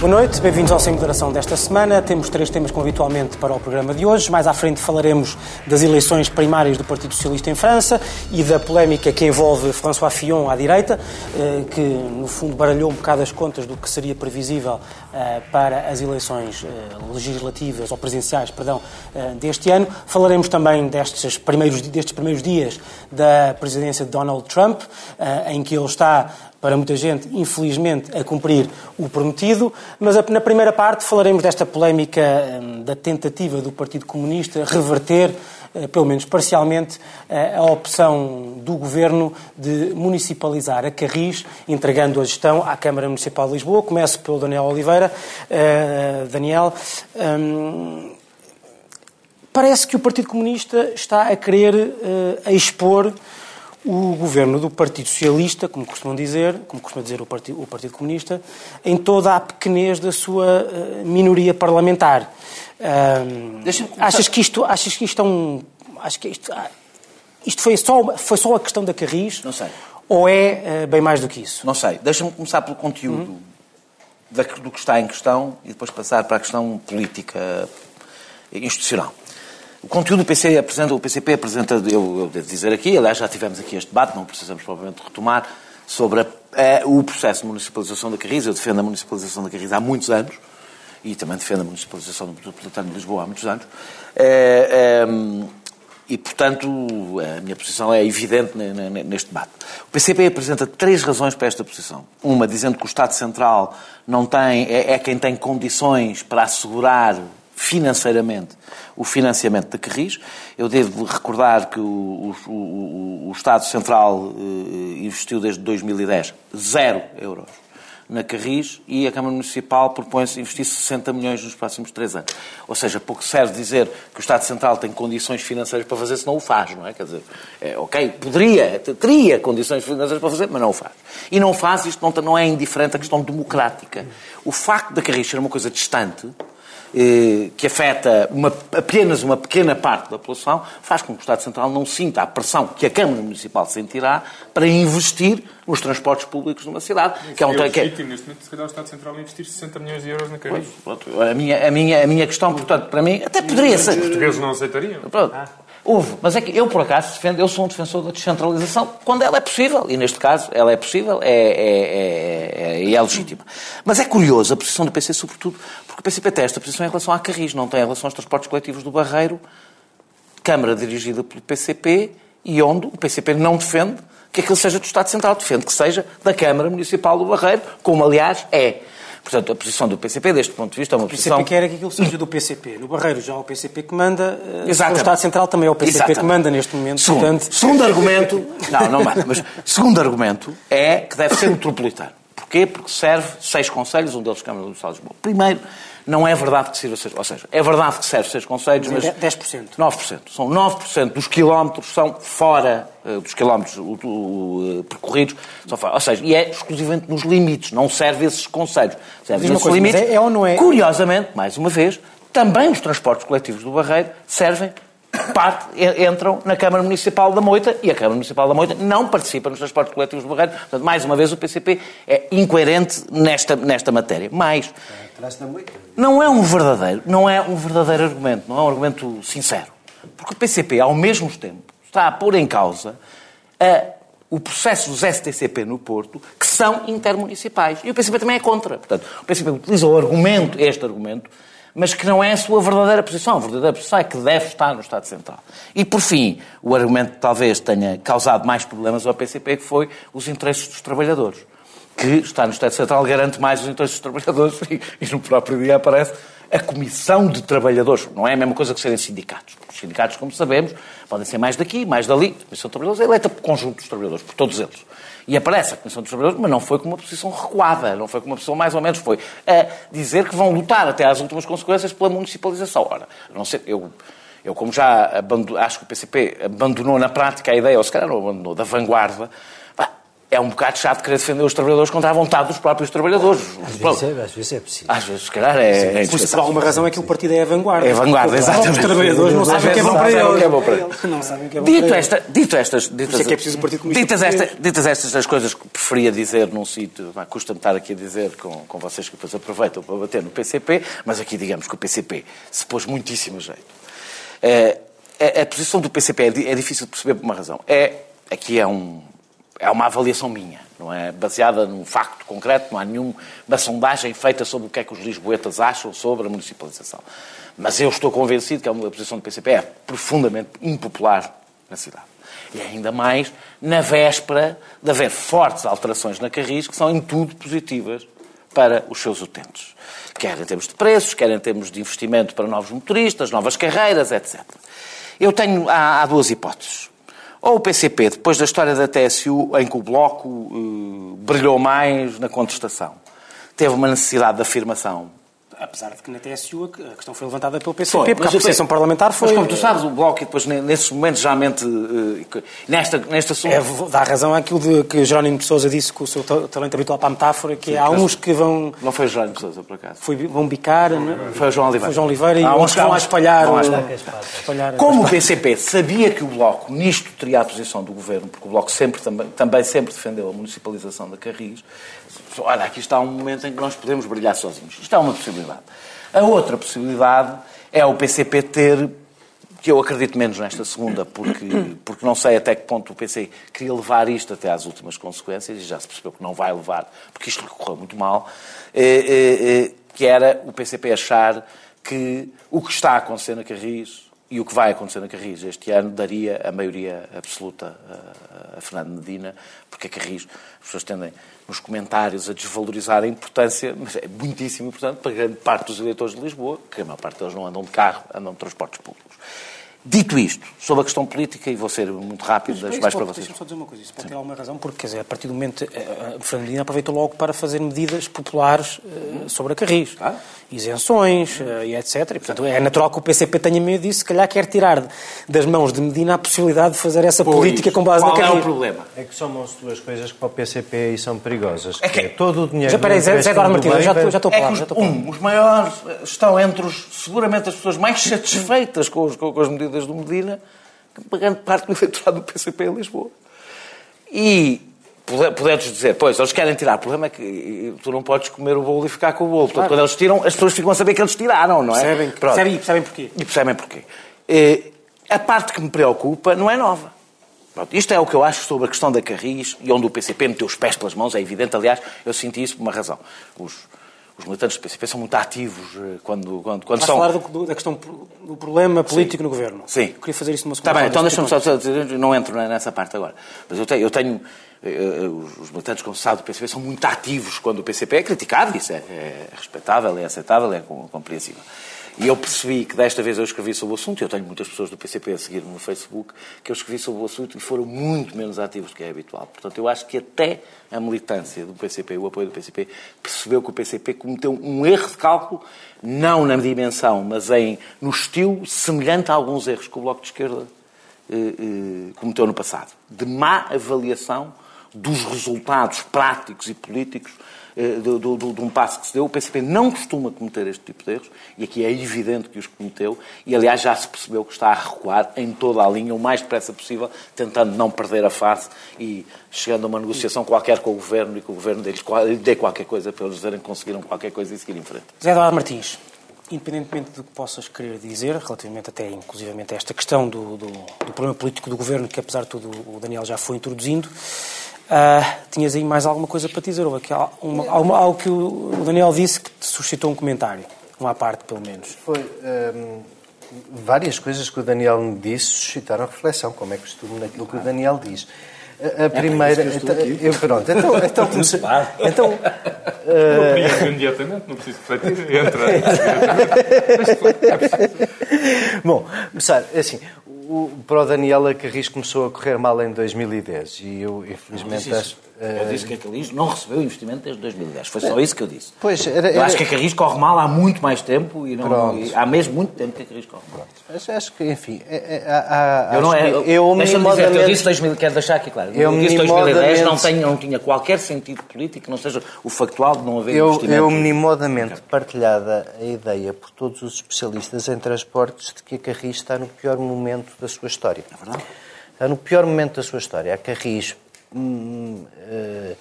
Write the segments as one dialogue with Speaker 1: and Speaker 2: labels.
Speaker 1: Boa noite, bem-vindos ao Sem Moderação desta semana. Temos três temas como habitualmente para o programa de hoje. Mais à frente falaremos das eleições primárias do Partido Socialista em França e da polémica que envolve François Fillon à direita, eh, que no fundo baralhou um bocado as contas do que seria previsível eh, para as eleições eh, legislativas ou presidenciais, perdão, deste ano. Falaremos também destes primeiros, destes primeiros dias da presidência de Donald Trump, em que ele está para muita gente, infelizmente, a cumprir o prometido. Mas na primeira parte falaremos desta polémica hum, da tentativa do Partido Comunista reverter, eh, pelo menos parcialmente, eh, a opção do Governo de municipalizar a Carris, entregando a gestão à Câmara Municipal de Lisboa. Começo pelo Daniel Oliveira. Uh, Daniel, um, parece que o Partido Comunista está a querer expor o governo do Partido Socialista, como costumam dizer, como costuma dizer o Partido, o Partido Comunista, em toda a pequenez da sua uh, minoria parlamentar. Achas que isto, achas que isto é um, acho que isto, ah, isto foi só foi só a questão da Carris?
Speaker 2: Não sei.
Speaker 1: Ou é uh, bem mais do que isso?
Speaker 2: Não sei. Deixa-me começar pelo conteúdo uhum. do que está em questão e depois passar para a questão política institucional. O conteúdo do PC apresenta, o PCP apresenta, eu, eu, devo dizer aqui, aliás já tivemos aqui este debate, não precisamos provavelmente retomar, sobre a, a, o processo de municipalização da Carris. Eu defendo a municipalização da Carris há muitos anos e também defendo a municipalização do Metropolitano de Lisboa há muitos anos. É, é, e, portanto, a minha posição é evidente neste debate. O PCP apresenta três razões para esta posição. Uma, dizendo que o Estado Central não tem, é, é quem tem condições para assegurar financeiramente o financiamento da Carris. Eu devo recordar que o, o, o Estado Central eh, investiu desde 2010 zero euros na Carris e a Câmara Municipal propõe-se investir 60 milhões nos próximos três anos. Ou seja, pouco serve dizer que o Estado Central tem condições financeiras para fazer se não o faz, não é? Quer dizer, é, ok, poderia, teria condições financeiras para fazer, mas não o faz. E não faz, isto não, não é indiferente à questão democrática. O facto da Carris ser uma coisa distante, que afeta uma, apenas uma pequena parte da população, faz com que o Estado Central não sinta a pressão que a Câmara Municipal sentirá para investir nos transportes públicos numa cidade.
Speaker 3: que é, um, é legítimo, neste momento, se calhar o Estado Central investir 60 milhões de euros na.
Speaker 2: A minha, a, minha, a minha questão, portanto, para mim, até poderia ser...
Speaker 3: Os portugueses não aceitariam.
Speaker 2: Pronto. Ah. Houve, mas é que eu, por acaso, defendo, eu sou um defensor da descentralização quando ela é possível, e neste caso ela é possível é, é, é, é, é legítima. Mas é curioso a posição do PC, sobretudo, porque o PCP tem esta posição em relação à Carris, não tem em relação aos transportes coletivos do Barreiro, Câmara dirigida pelo PCP, e onde o PCP não defende que aquilo seja do Estado Central, defende que seja da Câmara Municipal do Barreiro, como aliás é. Portanto, a posição do PCP, deste ponto de vista, é uma posição...
Speaker 1: O PCP quer que aquilo seja do PCP. No Barreiro já é o PCP que manda, eh, Exatamente. o Estado Central também é o PCP Exatamente. que manda neste momento.
Speaker 2: Segundo,
Speaker 1: portanto...
Speaker 2: segundo argumento... Não, não manda, mas segundo argumento é que deve ser metropolitano. Porquê? Porque serve seis conselhos, um deles Câmara do Estado de Lisboa. Primeiro, não é verdade que sirva seis... Ou seja, é verdade que serve seis conselhos, mas...
Speaker 1: 10%.
Speaker 2: 9%. São 9% dos quilómetros são fora uh, dos quilómetros uh, percorridos. São fora. Ou seja, e é exclusivamente nos limites. Não serve esses conselhos. Serve esses coisa, limites.
Speaker 1: É, é ou não é?
Speaker 2: Curiosamente, mais uma vez, também os transportes coletivos do Barreiro servem parte, entram na Câmara Municipal da Moita e a Câmara Municipal da Moita não participa nos transportes coletivos do Barreiro. Portanto, mais uma vez, o PCP é incoerente nesta, nesta matéria. Mas não é um verdadeiro, não é um verdadeiro argumento, não é um argumento sincero. Porque o PCP, ao mesmo tempo, está a pôr em causa a, o processo dos STCP no Porto, que são intermunicipais. E o PCP também é contra. Portanto, o PCP utiliza o argumento, este argumento, mas que não é a sua verdadeira posição. A verdadeira posição é que deve estar no Estado Central. E, por fim, o argumento que talvez tenha causado mais problemas ao PCP, que foi os interesses dos trabalhadores. Que estar no Estado Central garante mais os interesses dos trabalhadores e, e no próprio dia aparece a Comissão de Trabalhadores. Não é a mesma coisa que serem sindicatos. Os sindicatos, como sabemos, podem ser mais daqui, mais dali. A Comissão de Trabalhadores é eleita por conjunto dos trabalhadores, por todos eles. E aparece a Comissão dos Trabalhadores, mas não foi com uma posição recuada, não foi com uma posição mais ou menos, foi a dizer que vão lutar até às últimas consequências pela municipalização. Ora, não sei, eu, eu como já acho que o PCP abandonou na prática a ideia, ou se calhar não abandonou, da vanguarda, é um bocado chato querer defender os trabalhadores contra a vontade dos próprios trabalhadores.
Speaker 4: Às vezes é, às vezes é possível.
Speaker 2: Às vezes, se calhar, é, é
Speaker 1: Por, por alguma razão é que o partido é a vanguarda.
Speaker 2: É a vanguarda, exatamente.
Speaker 1: Os trabalhadores não
Speaker 2: Às
Speaker 1: sabem o que é bom para
Speaker 2: sabem o que é bom para
Speaker 1: eles. Não sabem o que é bom
Speaker 2: Dito,
Speaker 1: para eles.
Speaker 2: dito estas, ditas,
Speaker 1: isso é que é preciso o Partido Comunista
Speaker 2: ditas, esta, ditas estas as coisas que preferia dizer num sítio, custa-me estar aqui a dizer com, com vocês que depois aproveitam para bater no PCP, mas aqui digamos que o PCP se pôs muitíssimo a jeito. Eh, a, a posição do PCP é, é difícil de perceber por uma razão. É, aqui é, um, é uma avaliação minha, não é baseada num facto concreto, não há nenhuma sondagem feita sobre o que é que os lisboetas acham sobre a municipalização. Mas eu estou convencido que a posição do PCP é profundamente impopular na cidade. E ainda mais na véspera de haver fortes alterações na Carris, que são em tudo positivas para os seus utentes. Quer em termos de preços, quer em termos de investimento para novos motoristas, novas carreiras, etc. Eu tenho, há, há duas hipóteses. Ou o PCP, depois da história da TSU, em que o Bloco eh, brilhou mais na contestação, teve uma necessidade de afirmação
Speaker 1: Apesar de que na TSU a questão foi levantada pelo PCP,
Speaker 2: Foi,
Speaker 1: porque a apreciação parlamentar foi...
Speaker 2: Mas como tu sabes, o Bloco, e depois ne- nesses momentos, geralmente, eh, nesta, neste assunto...
Speaker 1: É, dá razão àquilo de, que Jerónimo de Sousa disse com o seu ta- talento habitual para a metáfora, que há uns que vão,
Speaker 2: Não foi o Jerónimo de Sousa, por acaso.
Speaker 1: foi- vão bicar, não é?
Speaker 2: Foi o João Oliveira.
Speaker 1: Foi o João Oliveira e
Speaker 2: Há uns que
Speaker 1: vão a espalhar...
Speaker 2: vão espalhar Como o PCP sabia que o Bloco nisto teria a posição do Governo, porque o Bloco sempre, também, também sempre defendeu a municipalização da Carris, olha, aqui está um momento em que nós podemos brilhar sozinhos. Isto é uma possibilidade. A outra possibilidade é o PCP ter, que eu acredito menos nesta segunda, porque, porque não sei até que ponto o PC queria levar isto até às últimas consequências, e já se percebeu que não vai levar, porque isto lhe correu muito mal, eh, eh, eh, que era o PCP achar que o que está a acontecer na Carris e o que vai acontecer na Carris este ano daria a maioria absoluta a, a Fernando Medina, porque a Carris, as pessoas tendem nos comentários a desvalorizar a importância, mas é muitíssimo importante para grande parte dos eleitores de Lisboa, que a maior parte deles não andam de carro, andam de transportes públicos. Dito isto, sobre a questão política, e vou ser muito rápido,
Speaker 1: Mas
Speaker 2: deixo mais para vocês.
Speaker 1: Deixa-me só dizer uma coisa, isso pode ter alguma razão, porque, quer dizer, a partir do momento, eh, a Fernando Medina aproveitou logo para fazer medidas populares eh, sobre a Carris. Isenções eh, e etc. E, portanto, é natural que o PCP tenha medo disso, se calhar quer tirar das mãos de Medina a possibilidade de fazer essa política com base
Speaker 2: Qual
Speaker 1: na
Speaker 2: é
Speaker 1: Carris.
Speaker 2: o problema?
Speaker 4: É que somam-se duas coisas que para o PCP e são perigosas.
Speaker 2: É que-
Speaker 4: é todo o dinheiro...
Speaker 1: Já, peraí, Zé, Zé Martins, já estou já estou a
Speaker 2: É
Speaker 1: falar.
Speaker 2: que
Speaker 1: já
Speaker 2: os,
Speaker 1: estou a falar.
Speaker 2: um, os maiores eh, estão entre os, seguramente as pessoas mais satisfeitas com, os- com as medidas do Medina, que grande parte do eleitorado do PCP em Lisboa. E pode- poderes dizer, pois, eles querem tirar. O problema é que tu não podes comer o bolo e ficar com o bolo. Portanto, quando eles tiram, as pessoas ficam a saber que eles tiraram, não é?
Speaker 1: Percebem,
Speaker 2: Pronto.
Speaker 1: percebem, percebem porquê.
Speaker 2: E percebem porquê. Eh, a parte que me preocupa não é nova. Pronto, isto é o que eu acho sobre a questão da Carris e onde o PCP meteu os pés pelas mãos, é evidente. Aliás, eu senti isso por uma razão. Os, os militantes do PCP são muito ativos eh, quando, quando, quando
Speaker 1: Vais
Speaker 2: são...
Speaker 1: falar do, do- da questão do problema político no governo.
Speaker 2: Sim.
Speaker 1: Eu queria fazer isso numa segunda
Speaker 2: Está bem, então deixa-me só dizer, não entro nessa parte agora. Mas eu tenho, eu tenho eh, eh, os- militantes, como se sabe, do PCP são muito ativos quando o PCP é criticado, isso é, é respeitável, é aceitável, é com- compreensível. E eu percebi que desta vez eu escrevi sobre o assunto, eu tenho muitas pessoas do PCP a seguir-me no Facebook, que eu escrevi sobre o assunto e foram muito menos ativos do que é habitual. Portanto, eu acho que até a militância do PCP, o apoio do PCP, percebeu que o PCP cometeu um erro de cálculo, não na dimensão, mas em, no estilo semelhante a alguns erros que o Bloco de Esquerda eh, eh, cometeu no passado. De má avaliação dos resultados práticos e políticos eh, do, do- do- de um passo que se deu. O PCP não costuma cometer este tipo de erros, e aqui é evidente que os cometeu, e aliás já se percebeu que está a recuar em toda a linha, o mais depressa possível, tentando não perder a fase e chegando a uma negociação qualquer com o Governo e que o Governo lhe dê qualquer coisa para eles dizerem que conseguiram qualquer coisa e seguir em frente.
Speaker 1: Zé Eduardo Martins, independentemente do que possas querer dizer, relativamente até inclusivamente a esta questão do, do, do problema político do governo, que apesar de tudo o Daniel já foi introduzindo, ah, tinhas aí mais alguma coisa para te dizer? Houve aqui uma- alguma- algo que o Daniel disse que te suscitou um comentário, uma à parte pelo menos.
Speaker 4: Foi hum, várias coisas que o Daniel me disse suscitaram reflexão, como é costume naquilo que o Daniel diz. A, a primeira. então, eu, pronto, então, então, comecei- então
Speaker 3: Não opinião imediatamente, não preciso refletir. Entra.
Speaker 4: Bom, sabe, assim, o, para o Daniel, a Carris começou a correr mal em 2010 e eu, infelizmente, acho...
Speaker 2: Eu disse que a Carris não recebeu investimento desde 2010. Foi só isso que eu disse.
Speaker 4: Pois, era, era...
Speaker 2: Eu acho que a Carris corre mal há muito mais tempo e, não, e há mesmo muito tempo que a Carris corre mal.
Speaker 4: Acho, acho que, enfim, é, é, há,
Speaker 2: eu não é, eu, eu minimodamente... eu disse 2000, quero deixar aqui claro. Eu, eu disse 2010 não, tenho, não tinha qualquer sentido político, não seja o factual de não haver
Speaker 4: eu,
Speaker 2: investimento.
Speaker 4: Eu, minimodamente partilhada a ideia por todos os especialistas em transportes de que a Carris está no pior momento da sua história.
Speaker 2: É verdade.
Speaker 4: Está no pior momento da sua história. A Carris... Hum, uh,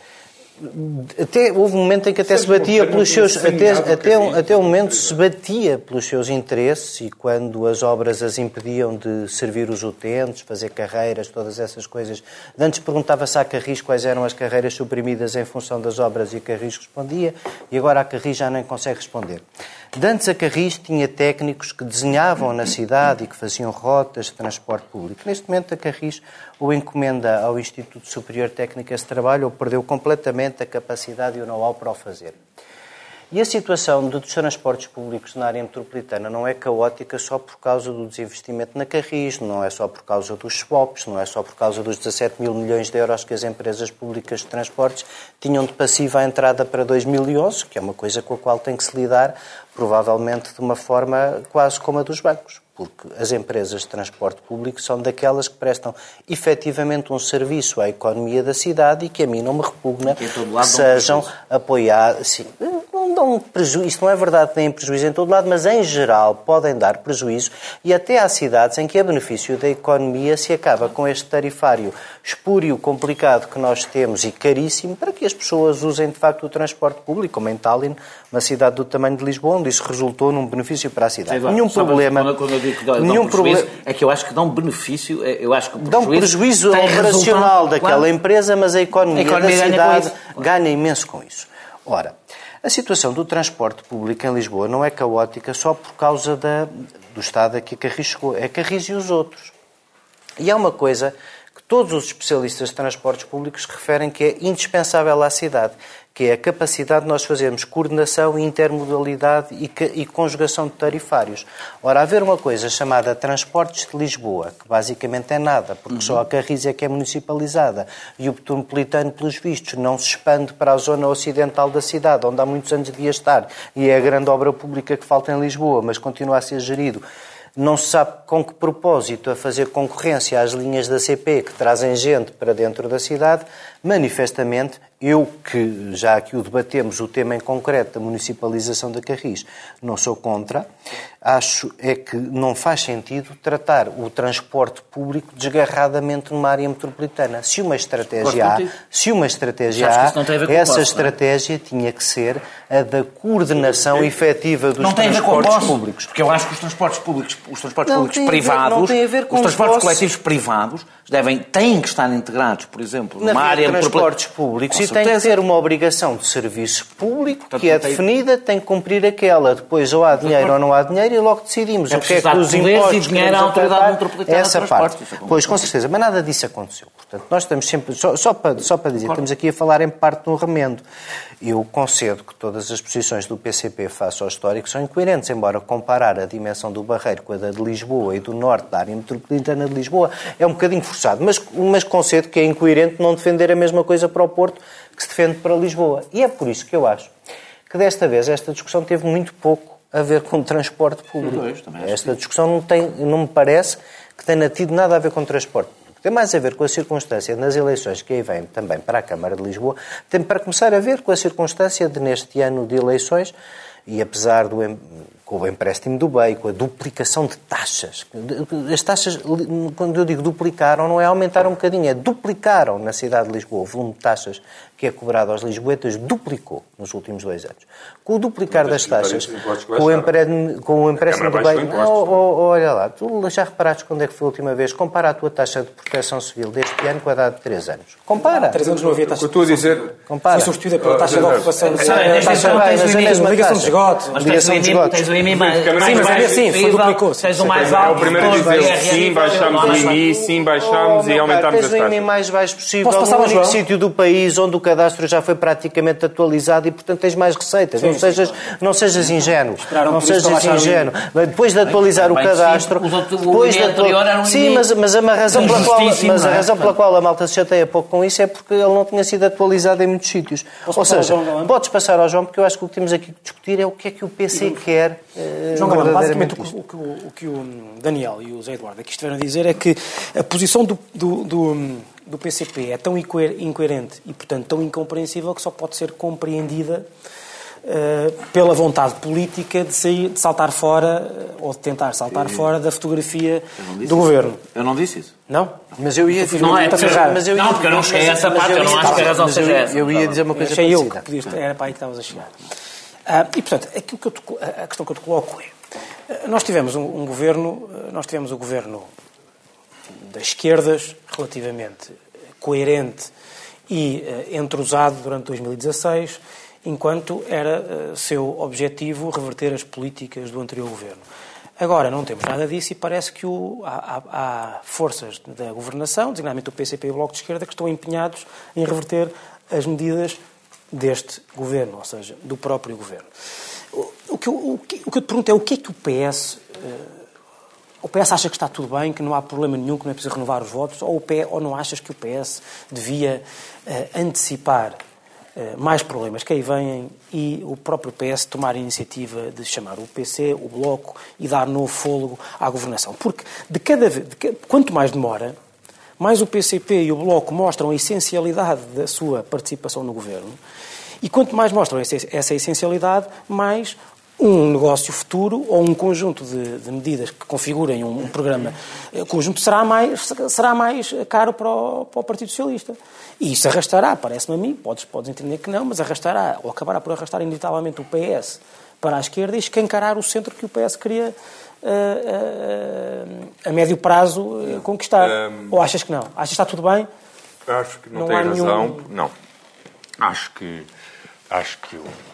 Speaker 4: até houve um momento em que até se batia pelos seus até até um, até um momento se batia pelos seus interesses e quando as obras as impediam de servir os utentes, fazer carreiras, todas essas coisas. Antes perguntava-se à Carris quais eram as carreiras suprimidas em função das obras e a Carris respondia e agora a Carris já nem consegue responder. Dantes a Carris tinha técnicos que desenhavam na cidade e que faziam rotas de transporte público. Neste momento a Carris ou encomenda ao Instituto Superior Técnico esse trabalho ou perdeu completamente a capacidade e o know-how para o fazer. E a situação dos transportes públicos na área metropolitana não é caótica só por causa do desinvestimento na Carris, não é só por causa dos swaps, não é só por causa dos 17 mil milhões de euros que as empresas públicas de transportes tinham de passiva à entrada para 2011, que é uma coisa com a qual tem que se lidar, provavelmente de uma forma quase como a dos bancos porque as empresas de transporte público são daquelas que prestam efetivamente um serviço à economia da cidade e que a mim não me repugna que sejam apoiadas não dão prejuízo, isto não é verdade, têm prejuízo em todo lado, mas em geral podem dar prejuízo e até há cidades em que a benefício da economia se acaba com este tarifário espúrio, complicado que nós temos e caríssimo para que as pessoas usem de facto o transporte público, como em Tallinn, uma cidade do tamanho de Lisboa, onde isso resultou num benefício para a cidade. Nenhum problema.
Speaker 2: Quando, quando eu digo que dão, nenhum problema é que eu acho que dão benefício, é, eu acho que
Speaker 4: dão prejuízo operacional daquela claro. empresa, mas a economia, a economia da cidade ganha, ganha imenso com isso. Ora, a situação do transporte público em Lisboa não é caótica só por causa da, do estado a que a Carris chegou. É Carris e os outros. E há uma coisa que todos os especialistas de transportes públicos referem que é indispensável à cidade, que é a capacidade de nós fazermos coordenação, intermodalidade e, e conjugação de tarifários. Ora, haver uma coisa chamada Transportes de Lisboa, que basicamente é nada, porque uhum. só a Carris é que é municipalizada e o metropolitano, pelos vistos, não se expande para a zona ocidental da cidade, onde há muitos anos devia estar, e é a grande obra pública que falta em Lisboa, mas continua a ser gerido não se sabe com que propósito a fazer concorrência às linhas da CP que trazem gente para dentro da cidade, manifestamente eu, que já aqui o debatemos, o tema em concreto da municipalização da Carris, não sou contra, acho é que não faz sentido tratar o transporte público desgarradamente numa área metropolitana. Se uma estratégia há, se uma estratégia há, essa é? estratégia tinha que ser a da coordenação efetiva dos
Speaker 2: não
Speaker 4: transportes
Speaker 2: ver com
Speaker 4: públicos.
Speaker 2: Porque eu acho que os transportes públicos, os transportes não públicos privados, ver, os transportes postos... coletivos privados devem, têm que estar integrados, por exemplo, numa área
Speaker 4: metropolitana transportes públicos e tem que ter uma obrigação de serviço público Portanto, que é tem... definida, tem que cumprir aquela. Depois ou há dinheiro ou não há dinheiro e logo decidimos
Speaker 2: é
Speaker 4: o que é que os impostos
Speaker 2: e dinheiro à autoridade metropolitana
Speaker 4: essa parte. Pois, com certeza, mas nada disso aconteceu. Portanto, nós estamos sempre, só, só, para, só para dizer, claro. estamos aqui a falar em parte de um remendo. Eu concedo que todas as posições do PCP face ao histórico são incoerentes, embora comparar a dimensão do Barreiro com a da de Lisboa e do norte da área metropolitana de Lisboa é um bocadinho forçado, mas, mas concedo que é incoerente não defender a mesma coisa para o Porto que se defende para Lisboa. E é por isso que eu acho que desta vez esta discussão teve muito pouco a ver com o transporte público. esta discussão não, tem, não me parece que tenha tido nada a ver com transporte público. Tem mais a ver com a circunstância nas eleições que aí vem também para a Câmara de Lisboa, tem para começar a ver com a circunstância de neste ano de eleições e apesar do com o empréstimo do BEI, com a duplicação de taxas. As taxas, quando eu digo duplicaram, não é aumentar um bocadinho, é duplicaram na cidade de Lisboa. O volume de taxas que é cobrado aos lisboetas duplicou nos últimos dois anos. Com o duplicar das taxas, com o, empréstimo, com o empréstimo do BEI... Oh, oh, olha lá, tu já reparaste quando é que foi a última vez? Compara a tua taxa de proteção civil deste ano com a data de três anos. Compara.
Speaker 1: Há três anos não havia taxa
Speaker 3: de estou a dizer...
Speaker 1: Compara. Foi substituída pela taxa de ocupação. Ligação de esgoto.
Speaker 2: Ligação de esgoto.
Speaker 5: IMI mais,
Speaker 3: Sim,
Speaker 1: mas
Speaker 5: baixo
Speaker 1: é assim, foi duplicou.
Speaker 5: seja o mais
Speaker 3: É
Speaker 5: alto
Speaker 3: o primeiro a
Speaker 5: de
Speaker 3: dizer sim, baixámos o. IMI, sim, baixámos e
Speaker 4: Oh, meu
Speaker 3: aumentámos as
Speaker 4: tens o IMI
Speaker 3: taxas.
Speaker 4: mais baixo possível
Speaker 1: Posso passar
Speaker 4: no
Speaker 1: ao
Speaker 4: único sítio do país onde o cadastro já foi praticamente atualizado e, portanto, tens mais receitas. não, sejas, não sejas ingênuo.
Speaker 1: Esperaram
Speaker 4: Não sejas
Speaker 1: o
Speaker 4: ingênuo. Depois de atualizar o
Speaker 5: bem,
Speaker 4: cadastro...
Speaker 5: sim, o
Speaker 4: depois de
Speaker 5: anterior era um
Speaker 4: Sim, mas, mas a razão, pela qual, mas a
Speaker 5: é?
Speaker 4: razão pela qual a malta se chateia pouco com isso é porque ele não tinha sido atualizado em muitos sítios. Ou
Speaker 1: passar ao
Speaker 4: seja, podes passar ao João, porque eu acho que o que temos aqui que discutir é o que é que o PC quer eh,
Speaker 1: João Galamba, basicamente
Speaker 4: verdadeiramente
Speaker 1: o, que- o que o- o que o Daniel e o Zé Eduardo aqui estiveram a dizer é que a posição do, do, do, do PCP é tão incoer- incoerente e, portanto, tão incompreensível que só pode ser compreendida eh, pela vontade política de, sair, de saltar fora eh, ou de tentar saltar fora da fotografia
Speaker 2: Eu não
Speaker 1: do
Speaker 2: isso.
Speaker 1: governo.
Speaker 2: Eu não disse isso.
Speaker 1: Não?
Speaker 4: Mas eu ia
Speaker 5: Não é,
Speaker 4: mas eu ia-
Speaker 5: Não, porque eu não cheguei a essa
Speaker 4: mas
Speaker 5: parte, eu não
Speaker 4: ia-
Speaker 5: acho que a razão
Speaker 4: eu
Speaker 5: seja essa.
Speaker 4: Eu ia dizer uma coisa
Speaker 1: Achei eu
Speaker 4: parecida.
Speaker 1: que podias, era para aí que estavas a chegar. Ah, e, portanto, aquilo que eu te a questão que eu te coloco é: ah, nós tivemos um, um governo, nós tivemos o governo das esquerdas relativamente coerente e ah, entrosado durante 2016, enquanto era ah, seu objetivo reverter as políticas do anterior governo. Agora não temos nada disso e parece que o- há, há- forças da governação, designadamente o PCP e o Bloco de Esquerda, que estão empenhados em reverter as medidas deste governo, ou seja, do próprio governo. O, o que, eu, o, que, o que eu te pergunto é o que é que o PS. eh, o PS acha que está tudo bem, que não há problema nenhum, que não é preciso renovar os votos, ou, o PS, ou não achas que o PS devia eh, antecipar eh, mais problemas que aí vêm e o próprio PS tomar a iniciativa de chamar o PC, o Bloco e dar novo fôlego à governação? Porque de cada vez, de quanto mais demora, mais o PCP e o Bloco mostram a essencialidade da sua participação no governo. E quanto mais mostram essa essencialidade, mais um negócio futuro ou um conjunto de, de medidas que configurem um, um programa conjunto será mais, será mais caro para o, para o Partido Socialista. E isso arrastará, parece-me a mim, podes, podes entender que não, mas arrastará, ou acabará por arrastar inevitavelmente o PS para a esquerda e escancarar o centro que o PS queria eh, eh, a médio prazo eh, conquistar.
Speaker 3: Um,
Speaker 1: Ou achas que não? Achas que está tudo bem?
Speaker 3: Acho que não,
Speaker 1: Não
Speaker 3: tem
Speaker 1: há nenhum-
Speaker 3: razão. Não. Acho que. Acho que. o-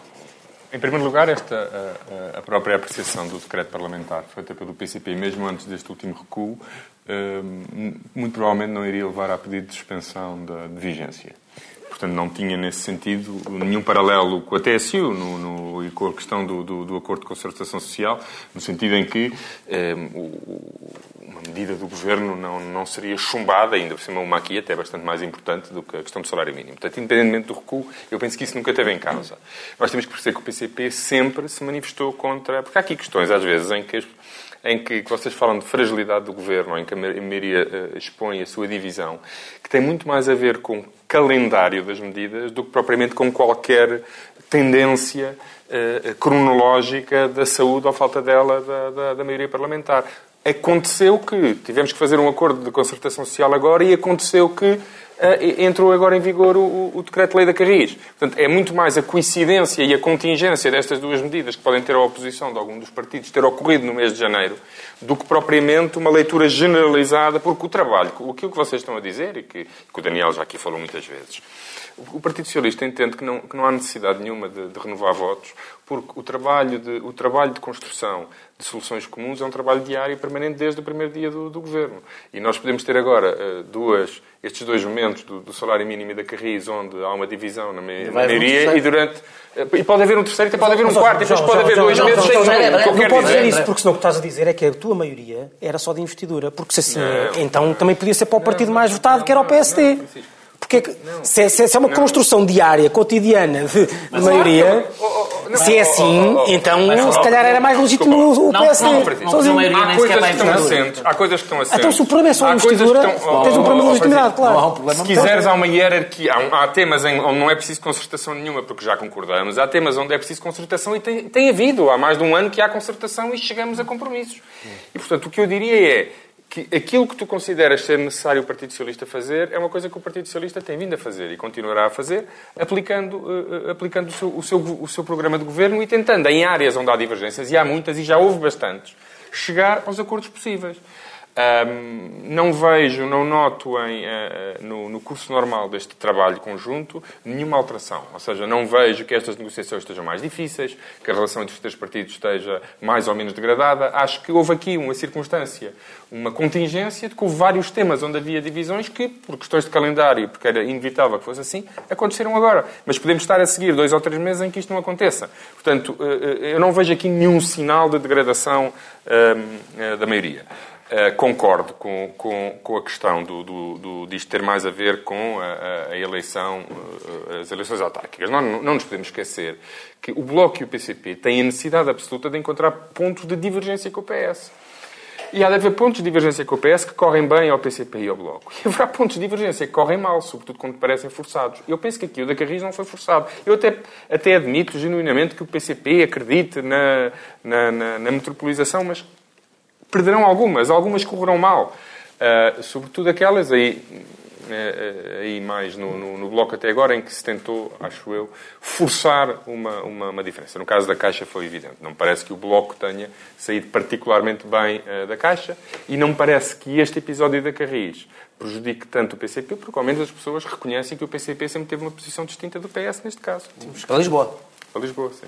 Speaker 3: Em primeiro lugar, esta, a, própria apreciação do decreto parlamentar feita pelo PCP, mesmo antes deste último recuo, hum, muito provavelmente não iria levar a pedido de suspensão da, de vigência. Portanto, não tinha nesse sentido nenhum paralelo com a TSU no, no- e com a questão do, do- do acordo de concertação social, no sentido em que hum, o- uma medida do governo não, não seria chumbada, ainda por cima uma aqui até bastante mais importante do que a questão do salário mínimo. Portanto, independentemente do recuo, eu penso que isso nunca teve em causa. Nós temos que perceber que o PCP sempre se manifestou contra. Porque há aqui questões, às vezes, em que, em que vocês falam de fragilidade do governo, em que a maioria eh, expõe a sua divisão, que tem muito mais a ver com o calendário das medidas do que propriamente com qualquer tendência eh, cronológica da saúde ou falta dela da, da- da maioria parlamentar. Aconteceu que tivemos que fazer um acordo de concertação social agora e aconteceu que eh, entrou agora em vigor o, o decreto-lei da Carris. Portanto, é muito mais a coincidência e a contingência destas duas medidas que podem ter a oposição de algum dos partidos ter ocorrido no mês de janeiro do que propriamente uma leitura generalizada, porque o trabalho, aquilo que vocês estão a dizer e que, que o Daniel já aqui falou muitas vezes, o Partido Socialista entende que não, que não há necessidade nenhuma de, de renovar votos, porque o trabalho, de, o trabalho de construção de soluções comuns é um trabalho diário e permanente desde o primeiro dia do, do governo. E nós podemos ter agora eh, duas, estes dois momentos do, do salário mínimo e da Carris, onde há uma divisão na, me- na
Speaker 4: um
Speaker 3: maioria
Speaker 4: terceiro.
Speaker 3: e durante. eh, E pode haver um terceiro, e pode haver um
Speaker 1: Mas,
Speaker 3: quarto, e depois pode haver dois meses sem
Speaker 1: Não podes dizer isso, porque senão o que estás a dizer é que a tua maioria era só de investidura. Porque se assim é, então também podia ser para o partido mais votado, que era o PSD. Porque é que, se, é- se é- se é uma construção diária, cotidiana, de, de maioria, se é assim, então se calhar era mais legítimo o, o
Speaker 5: Não,
Speaker 1: PSD.
Speaker 5: não, não,
Speaker 3: Há coisas que estão assentes. Há coisas que estão assentes.
Speaker 1: Então se o problema é só a
Speaker 3: Há coisas
Speaker 1: investidura,
Speaker 3: que estão-
Speaker 1: tens um
Speaker 3: Oh,
Speaker 1: problema de
Speaker 3: oh,
Speaker 1: legitimidade, claro.
Speaker 3: Se quiseres, há uma hierarquia. Há, um- há temas em, onde não é preciso concertação nenhuma, porque já concordamos. Há temas onde é preciso concertação e tem, tem havido. Há mais de um ano que há concertação e chegamos a compromissos. E, portanto, o que eu diria é que aquilo que tu consideras ser necessário o Partido Socialista fazer é uma coisa que o Partido Socialista tem vindo a fazer e continuará a fazer, aplicando, eh, aplicando o, seu, o, seu, o seu programa de governo e tentando, em áreas onde há divergências, e há muitas e já houve bastantes, chegar aos acordos possíveis. Um, não vejo, não noto em, uh, no, no, curso normal deste trabalho conjunto nenhuma alteração. Ou seja, não vejo que estas negociações estejam mais difíceis, que a relação entre os três partidos esteja mais ou menos degradada. Acho que houve aqui uma circunstância, uma contingência de que houve vários temas onde havia divisões que, por questões de calendário, porque era inevitável que fosse assim, aconteceram agora. Mas podemos estar a seguir dois ou três meses em que isto não aconteça. Portanto, uh, eu não vejo aqui nenhum sinal de degradação uh, da maioria. Uh, concordo com, com, com, a questão do, do, do, disto ter mais a ver com a, a eleição, uh, as eleições autárquicas. Não, não, nos podemos esquecer que o Bloco e o PCP têm a necessidade absoluta de encontrar pontos de divergência com o PS. E há de haver pontos de divergência com o PS que correm bem ao PCP e ao Bloco. E haverá pontos de divergência que correm mal, sobretudo quando parecem forçados. Eu penso que aqui o da Carris não foi forçado. Eu até, até admito genuinamente que o PCP acredite na, na, na, na metropolização, mas perderão algumas, algumas correrão mal. Uh, sobretudo aquelas aí, uh, aí mais no, no, no, bloco até agora, em que se tentou, acho eu, forçar uma, uma, uma, diferença. No caso da Caixa foi evidente. Não parece que o bloco tenha saído particularmente bem uh, da Caixa e não parece que este episódio da Carris prejudique tanto o PCP, porque ao menos as pessoas reconhecem que o PCP sempre teve uma posição distinta do PS neste caso.
Speaker 2: Para Lisboa.
Speaker 3: Para Lisboa, sim.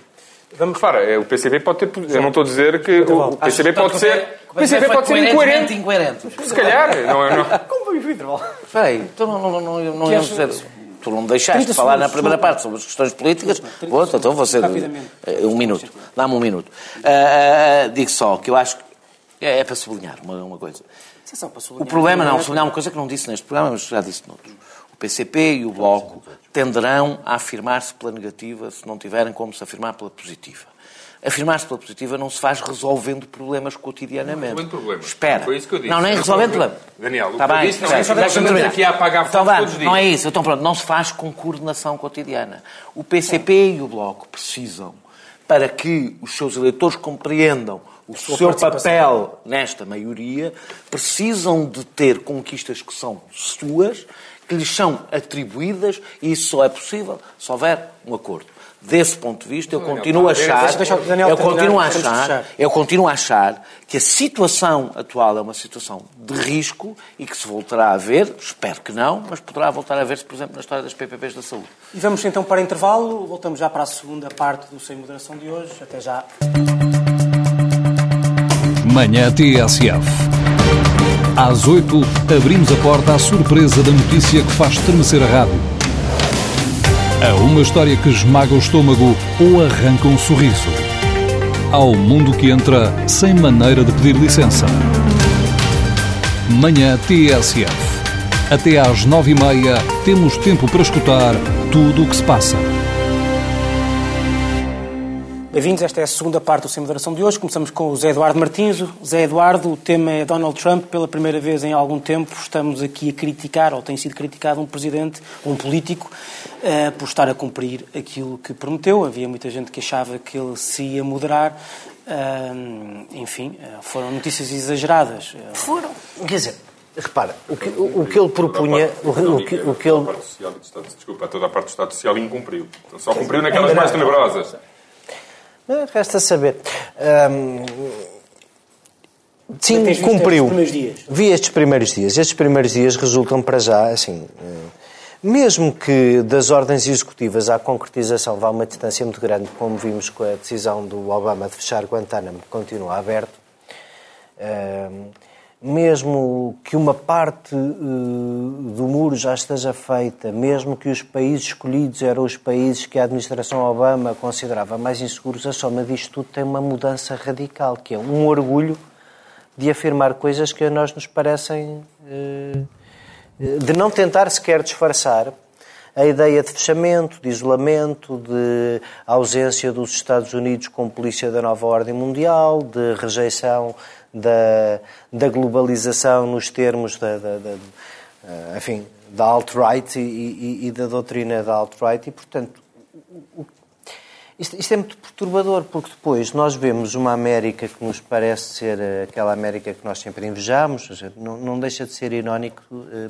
Speaker 3: Vamos, para, é, o PCB pode ter. Eu não estou a dizer que o PCB pode ser. O PCB pode ser incoerente.
Speaker 2: incoerente.
Speaker 3: Se calhar. Não, é, não.
Speaker 1: Como foi o intervalo?
Speaker 2: Espera aí, então não, não, não, não íamos dizer. Tu não me deixaste falar na primeira parte sobre as questões políticas. Vou, então vou ser. Eh, um minuto. Dá-me um minuto. Uh, digo só que eu acho que. É, é para sublinhar uma, uma coisa. O problema, não, sublinhar uma coisa que não disse neste programa, mas já disse noutros. O PCP e o Bloco tenderão a afirmar-se pela negativa se não tiverem como se afirmar pela positiva. Afirmar-se pela positiva não se faz resolvendo problemas cotidianamente.
Speaker 3: Resolvendo problemas.
Speaker 2: Espera.
Speaker 3: Foi isso que eu disse.
Speaker 2: Não, nem resolvendo problemas.
Speaker 3: Daniel,
Speaker 2: está bem,
Speaker 3: disse, não é só aqui a apagar
Speaker 2: então, todos os dias. Não é isso. Então pronto, não se faz com coordenação cotidiana. O PCP e o Bloco precisam, para que os seus eleitores compreendam o seu papel nesta maioria, precisam de ter conquistas que são suas que lhes são atribuídas e isso só é possível se houver um acordo. Desse ponto de vista, eu continuo a achar, eu continuo a achar, eu continuo a achar que a situação atual é uma situação de risco e que se voltará a ver, espero que não, mas poderá voltar a ver-se, por exemplo, na história das PPPs da saúde.
Speaker 1: E vamos então para intervalo, voltamos já para a segunda parte do Sem Moderação de hoje. Até já.
Speaker 5: Manhã TSF. Às 8, abrimos a porta à surpresa da notícia que faz estremecer a rádio. A uma história que esmaga o estômago ou arranca um sorriso. Ao mundo que entra sem maneira de pedir licença. Manhã TSF. Até às nove e meia temos tempo para escutar tudo o que se passa.
Speaker 1: Bem-vindos, esta é a segunda parte do Sem Moderação de hoje. Começamos com o Zé Eduardo Martins. Zé Eduardo, o tema é Donald Trump. Pela primeira vez em algum tempo estamos aqui a criticar, ou tem sido criticado, um presidente, um político, uh, por estar a cumprir aquilo que prometeu. Havia muita gente que achava que ele se ia moderar. Uh, enfim, uh, foram notícias exageradas.
Speaker 4: Foram. Quer dizer, Repara, o que, o, o que ele propunha. O, o, que, o que ele.
Speaker 3: Desculpa, toda a parte do Estado Social incumpriu. Então, só cumpriu naquelas mais tenebrosas.
Speaker 4: Resta saber. Um, sim, cumpriu.
Speaker 1: Estes
Speaker 4: Vi estes primeiros dias. Estes primeiros dias resultam para já, assim, eh, mesmo que das ordens executivas à concretização vá uma distância muito grande, como vimos com a decisão do Obama de fechar Guantánamo, que continua aberto, um, mesmo que uma parte uh, do muro já esteja feita, mesmo que os países escolhidos eram os países que a administração Obama considerava mais inseguros, a soma disto tudo tem uma mudança radical, que é um orgulho de afirmar coisas que a nós nos parecem. Uh, de não tentar sequer disfarçar a ideia de fechamento, de isolamento, de ausência dos Estados Unidos como polícia da nova ordem mundial, de rejeição da, da globalização nos termos da, da, da eh, enfim, da alt-right e, e, e, da doutrina da alt-right. E, portanto, isto, isto, é muito perturbador, porque depois nós vemos uma América que nos parece ser aquela América que nós sempre invejamos, não, não deixa de ser irónico eh,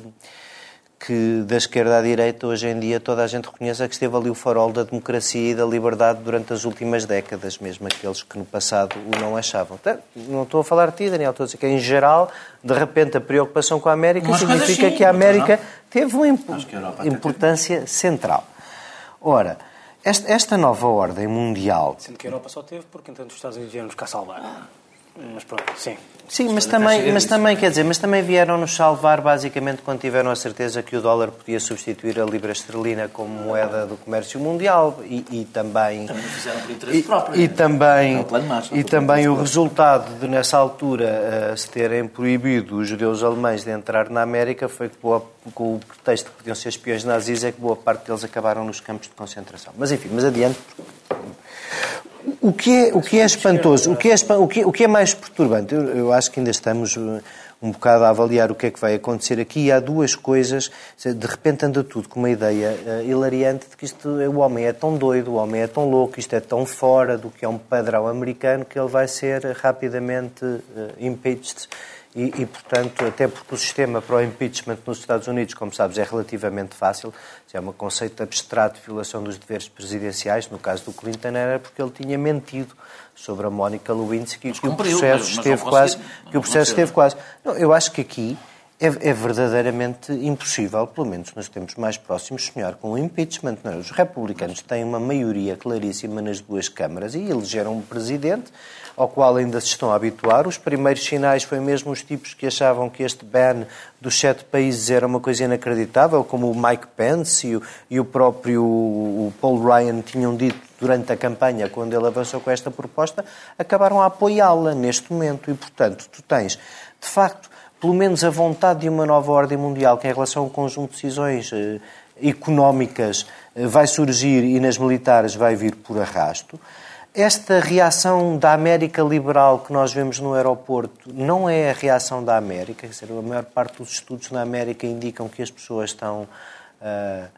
Speaker 4: que da esquerda à direita hoje em dia toda a gente reconheça que esteve ali o farol da democracia e da liberdade durante as últimas décadas, mesmo aqueles que no passado o não achavam. Não estou a falar de ti, Daniel, estou a dizer que em geral, de repente, a preocupação com a América Mas significa sim, que a América teve uma imp importância central. Ora, esta, esta, nova ordem mundial.
Speaker 1: Sendo que a Europa só teve porque, entanto, os Estados Unidos vieram nos cá salvar. Mas pronto, sim.
Speaker 4: Sim, mas também, mas também, quer dizer, mas também vieram nos salvar basicamente quando tiveram a certeza que o dólar podia substituir a libra esterlina como moeda do comércio mundial e, e também...
Speaker 2: Também fizeram por interesse próprio.
Speaker 4: E, e também, e também o resultado de, nessa altura, uh, se terem proibido os judeus alemães de entrar na América foi que, boa, com o pretexto que podiam ser espiões nazis, é que boa parte deles acabaram nos campos de concentração. Mas enfim, mas adiante... O que é, o que é espantoso, o que é, o que, o que é mais perturbante, eu, eu acho que ainda estamos uh, um bocado a avaliar o que é que vai acontecer aqui. E há duas coisas, de repente anda tudo com uma ideia uh, hilariante de que isto, o homem é tão doido, o homem é tão louco, isto é tão fora do que é um padrão americano que ele vai ser rapidamente uh, impeached e, e, portanto, até porque o sistema para o impeachment nos Estados Unidos, como sabes, é relativamente fácil, é um conceito abstrato de violação dos deveres presidenciais, no caso do Clinton era porque ele tinha mentido sobre a Mónica Lewinsky, que o processo esteve quase, que o processo esteve quase. Não, eu acho que aqui é, é, verdadeiramente impossível, pelo menos nos tempos mais próximos, sonhar com o impeachment. É? os republicanos têm uma maioria claríssima nas duas câmaras e elegeram um presidente ao qual ainda se estão a habituar. Os primeiros sinais foi mesmo os tipos que achavam que este ban dos sete países era uma coisa inacreditável, como o Mike Pence e o, e o próprio o Paul Ryan tinham dito durante a campanha, quando ele avançou com esta proposta, acabaram a apoiá-la neste momento. E, portanto, tu tens, de facto, pelo menos a vontade de uma nova ordem mundial que, em relação a um conjunto de decisões eh, económicas, eh, vai surgir e nas militares vai vir por arrasto. Esta reação da América liberal que nós vemos no aeroporto não é a reação da América. Quer dizer, a maior parte dos estudos na América indicam que as pessoas estão. Uh,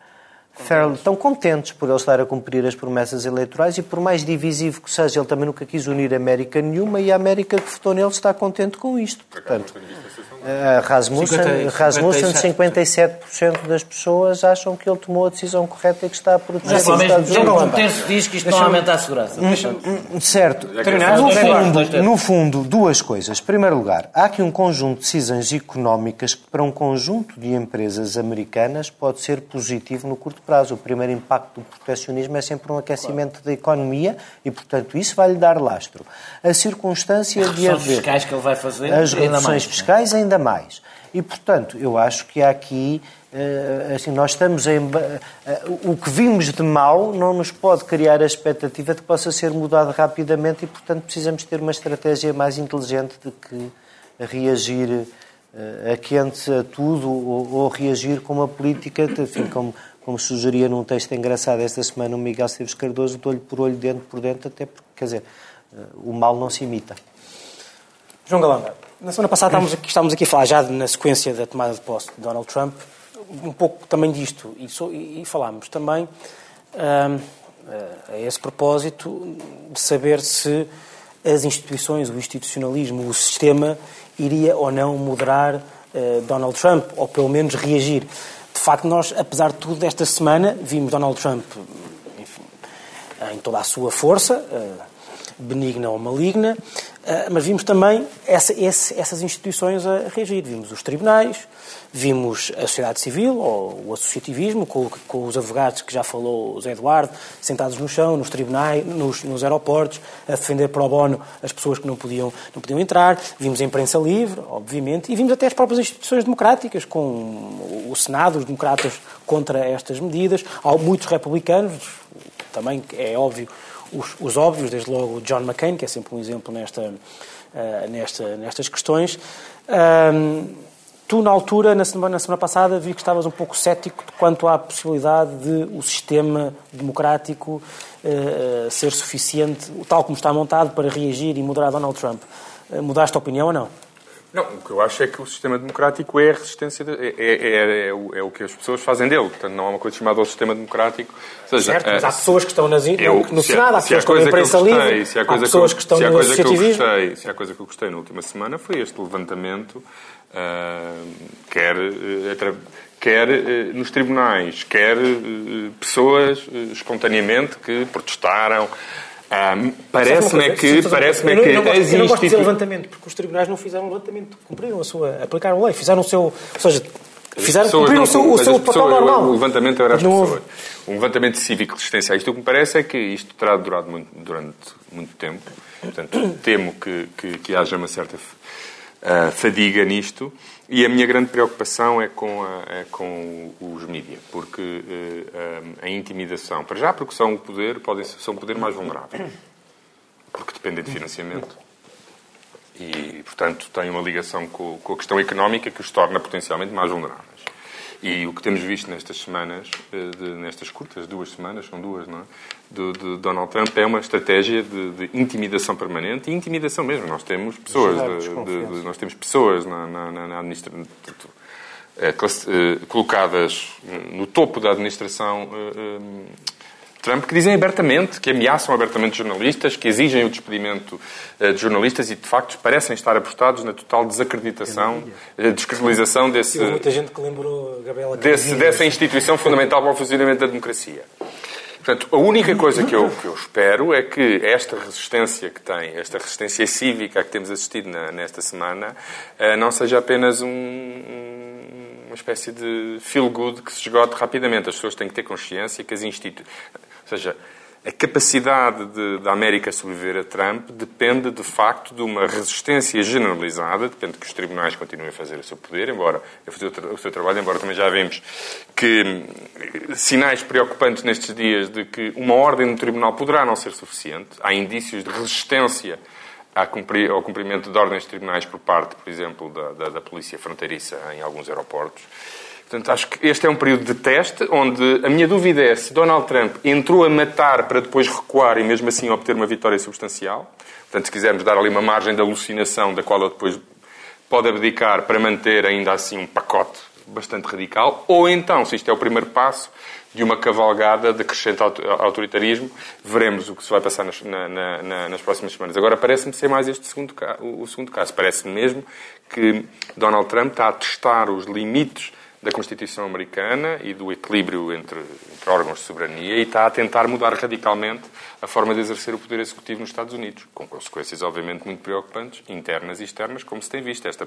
Speaker 4: estão contentes por ele estar a cumprir as promessas eleitorais e por mais divisivo que seja, ele também nunca quis unir a América nenhuma e a América que votou nele está contente com isto. Portanto, uh, Rasmussen, 50, Rasmussen 57% das pessoas acham que ele tomou a decisão correta e que está a proteger
Speaker 2: os Estados Unidos. Um terço diz que isto não aumenta a segurança.
Speaker 4: Certo. No fundo, no fundo, duas coisas. Em primeiro lugar, há aqui um conjunto de decisões económicas que para um conjunto de empresas americanas pode ser positivo no curto prazo. O primeiro impacto do proteccionismo é sempre um aquecimento claro. da economia e, portanto, isso vai-lhe dar lastro. A circunstância
Speaker 2: as
Speaker 4: de haver...
Speaker 2: fiscais que ele vai fazer,
Speaker 4: as reduções mais, é? Ainda mais. E, portanto, eu acho que há aqui, eh, assim, nós estamos em... Eh, o que vimos de mal não nos pode criar a expectativa de que possa ser mudado rapidamente e, portanto, precisamos ter uma estratégia mais inteligente de que reagir eh, a quente a tudo ou, ou reagir com uma política, enfim, como como sugeria num texto engraçado esta semana o Miguel Esteves Cardoso, de olho por olho, dentro por dentro, até porque, quer dizer, o mal não se imita.
Speaker 1: João Galão, na semana passada estávamos aqui, estávamos aqui a falar já na sequência da tomada de posse de Donald Trump, um pouco também disto, e, so, e, e falámos também hum, a esse propósito de saber se as instituições, o institucionalismo, o sistema iria ou não moderar uh, Donald Trump, ou pelo menos reagir. De facto, nós, apesar de tudo, desta semana vimos Donald Trump enfim, em toda a sua força, eh, benigna ou maligna, mas vimos também essa, esse, essas instituições a reagir. Vimos os tribunais, vimos a sociedade civil ou o associativismo, com, com os advogados que já falou o Zé Eduardo, sentados no chão, nos tribunais, nos, nos aeroportos, a defender pro bono as pessoas que não podiam, não podiam entrar. Vimos a imprensa livre, obviamente, e vimos até as próprias instituições democráticas, com o Senado, os democratas contra estas medidas. Há muitos republicanos, também é óbvio, os, os óbvios, desde logo John McCain, que é sempre um exemplo nesta, uh, nesta, nestas questões. Um, tu, na altura, na semana, na semana passada, vi que estavas um pouco cético quanto à possibilidade de o sistema democrático uh, ser suficiente, tal como está montado, para reagir e moderar Donald Trump. Uh, mudaste a opinião ou não?
Speaker 3: Não, o que eu acho é que o sistema democrático é a resistência, de, é, é, é, é, o, é o que as pessoas fazem dele. Portanto, não há uma coisa chamada o sistema democrático.
Speaker 1: Seja, certo, mas há pessoas que estão nas, eu, no, Senado, há pessoas que estão na imprensa livre, há pessoas que, estão no associativismo.
Speaker 3: Se há coisa que eu gostei na última semana foi este levantamento, uh, quer, uh, quer eh, nos tribunais, quer eh, pessoas eh, espontaneamente que protestaram. Ah, parece-me é que, parece é que
Speaker 1: eu não, gosto, eu não gosto de dizer levantamento, porque os tribunais não fizeram levantamento, cumpriram a sua, aplicaram a lei, fizeram o seu, ou seja, fizeram, cumpriram o seu, o seu papel normal.
Speaker 3: O levantamento era as pessoas. Um levantamento cívico resistencial. Isto o que me parece é que isto terá durado muito, durante muito tempo. Portanto, temo que, que, que haja uma certa uh, fadiga nisto. E a minha grande preocupação é com, a, é com os mídias, porque uh, a intimidação, para já porque são o poder, podem são o poder mais vulnerável, porque dependem de financiamento e, portanto, têm uma ligação com, com a questão económica que os torna potencialmente mais vulneráveis. E o que temos visto nestas semanas, eh, de, nestas curtas duas semanas, são duas, não é? De, de Donald Trump é uma estratégia de, de, intimidação permanente e intimidação mesmo. Nós temos pessoas, nós temos pessoas na, na, na administração eh, eh, colocadas no topo da administração Trump que dizem abertamente, que ameaçam abertamente jornalistas, que exigem o despedimento de jornalistas e, de facto, parecem estar apostados na total desacreditação, descredibilização desse,
Speaker 1: muita gente que lembrou Gabriela
Speaker 3: desse, dessa instituição fundamental para o funcionamento da democracia. Portanto, a única coisa que eu, que eu espero é que esta resistência que tem, esta resistência cívica que temos assistido na, nesta semana, uh, não seja apenas um, um, uma espécie de feel-good que se esgote rapidamente. As pessoas têm que ter consciência que as instituições... Seja, a capacidade de, da América sobreviver a Trump depende, de facto, de uma resistência generalizada, depende que os tribunais continuem a fazer o seu poder, embora a fazer o seu trabalho, embora também já vemos que hum, sinais preocupantes nestes dias de que uma ordem no tribunal poderá não ser suficiente. Há indícios de resistência ao cumprimento de ordens de tribunais por parte, por exemplo, da, da, da polícia fronteiriça em alguns aeroportos. Portanto, acho que este é um período de teste onde a minha dúvida é se Donald Trump entrou a matar para depois recuar e mesmo assim obter uma vitória substancial. Portanto, se quisermos dar ali uma margem de alucinação da qual ele depois pode abdicar para manter ainda assim um pacote bastante radical, ou então, se isto é o primeiro passo de uma cavalgada de crescente autoritarismo, veremos o que se vai passar nas, na, na, nas próximas semanas. Agora, parece-me ser mais este segundo, o segundo caso. Parece-me mesmo que Donald Trump está a testar os limites da Constituição Americana e do equilíbrio entre, entre, órgãos de soberania e está a tentar mudar radicalmente a forma de exercer o poder executivo nos Estados Unidos, com consequências, obviamente, muito preocupantes, internas e externas, como se tem visto. Esta,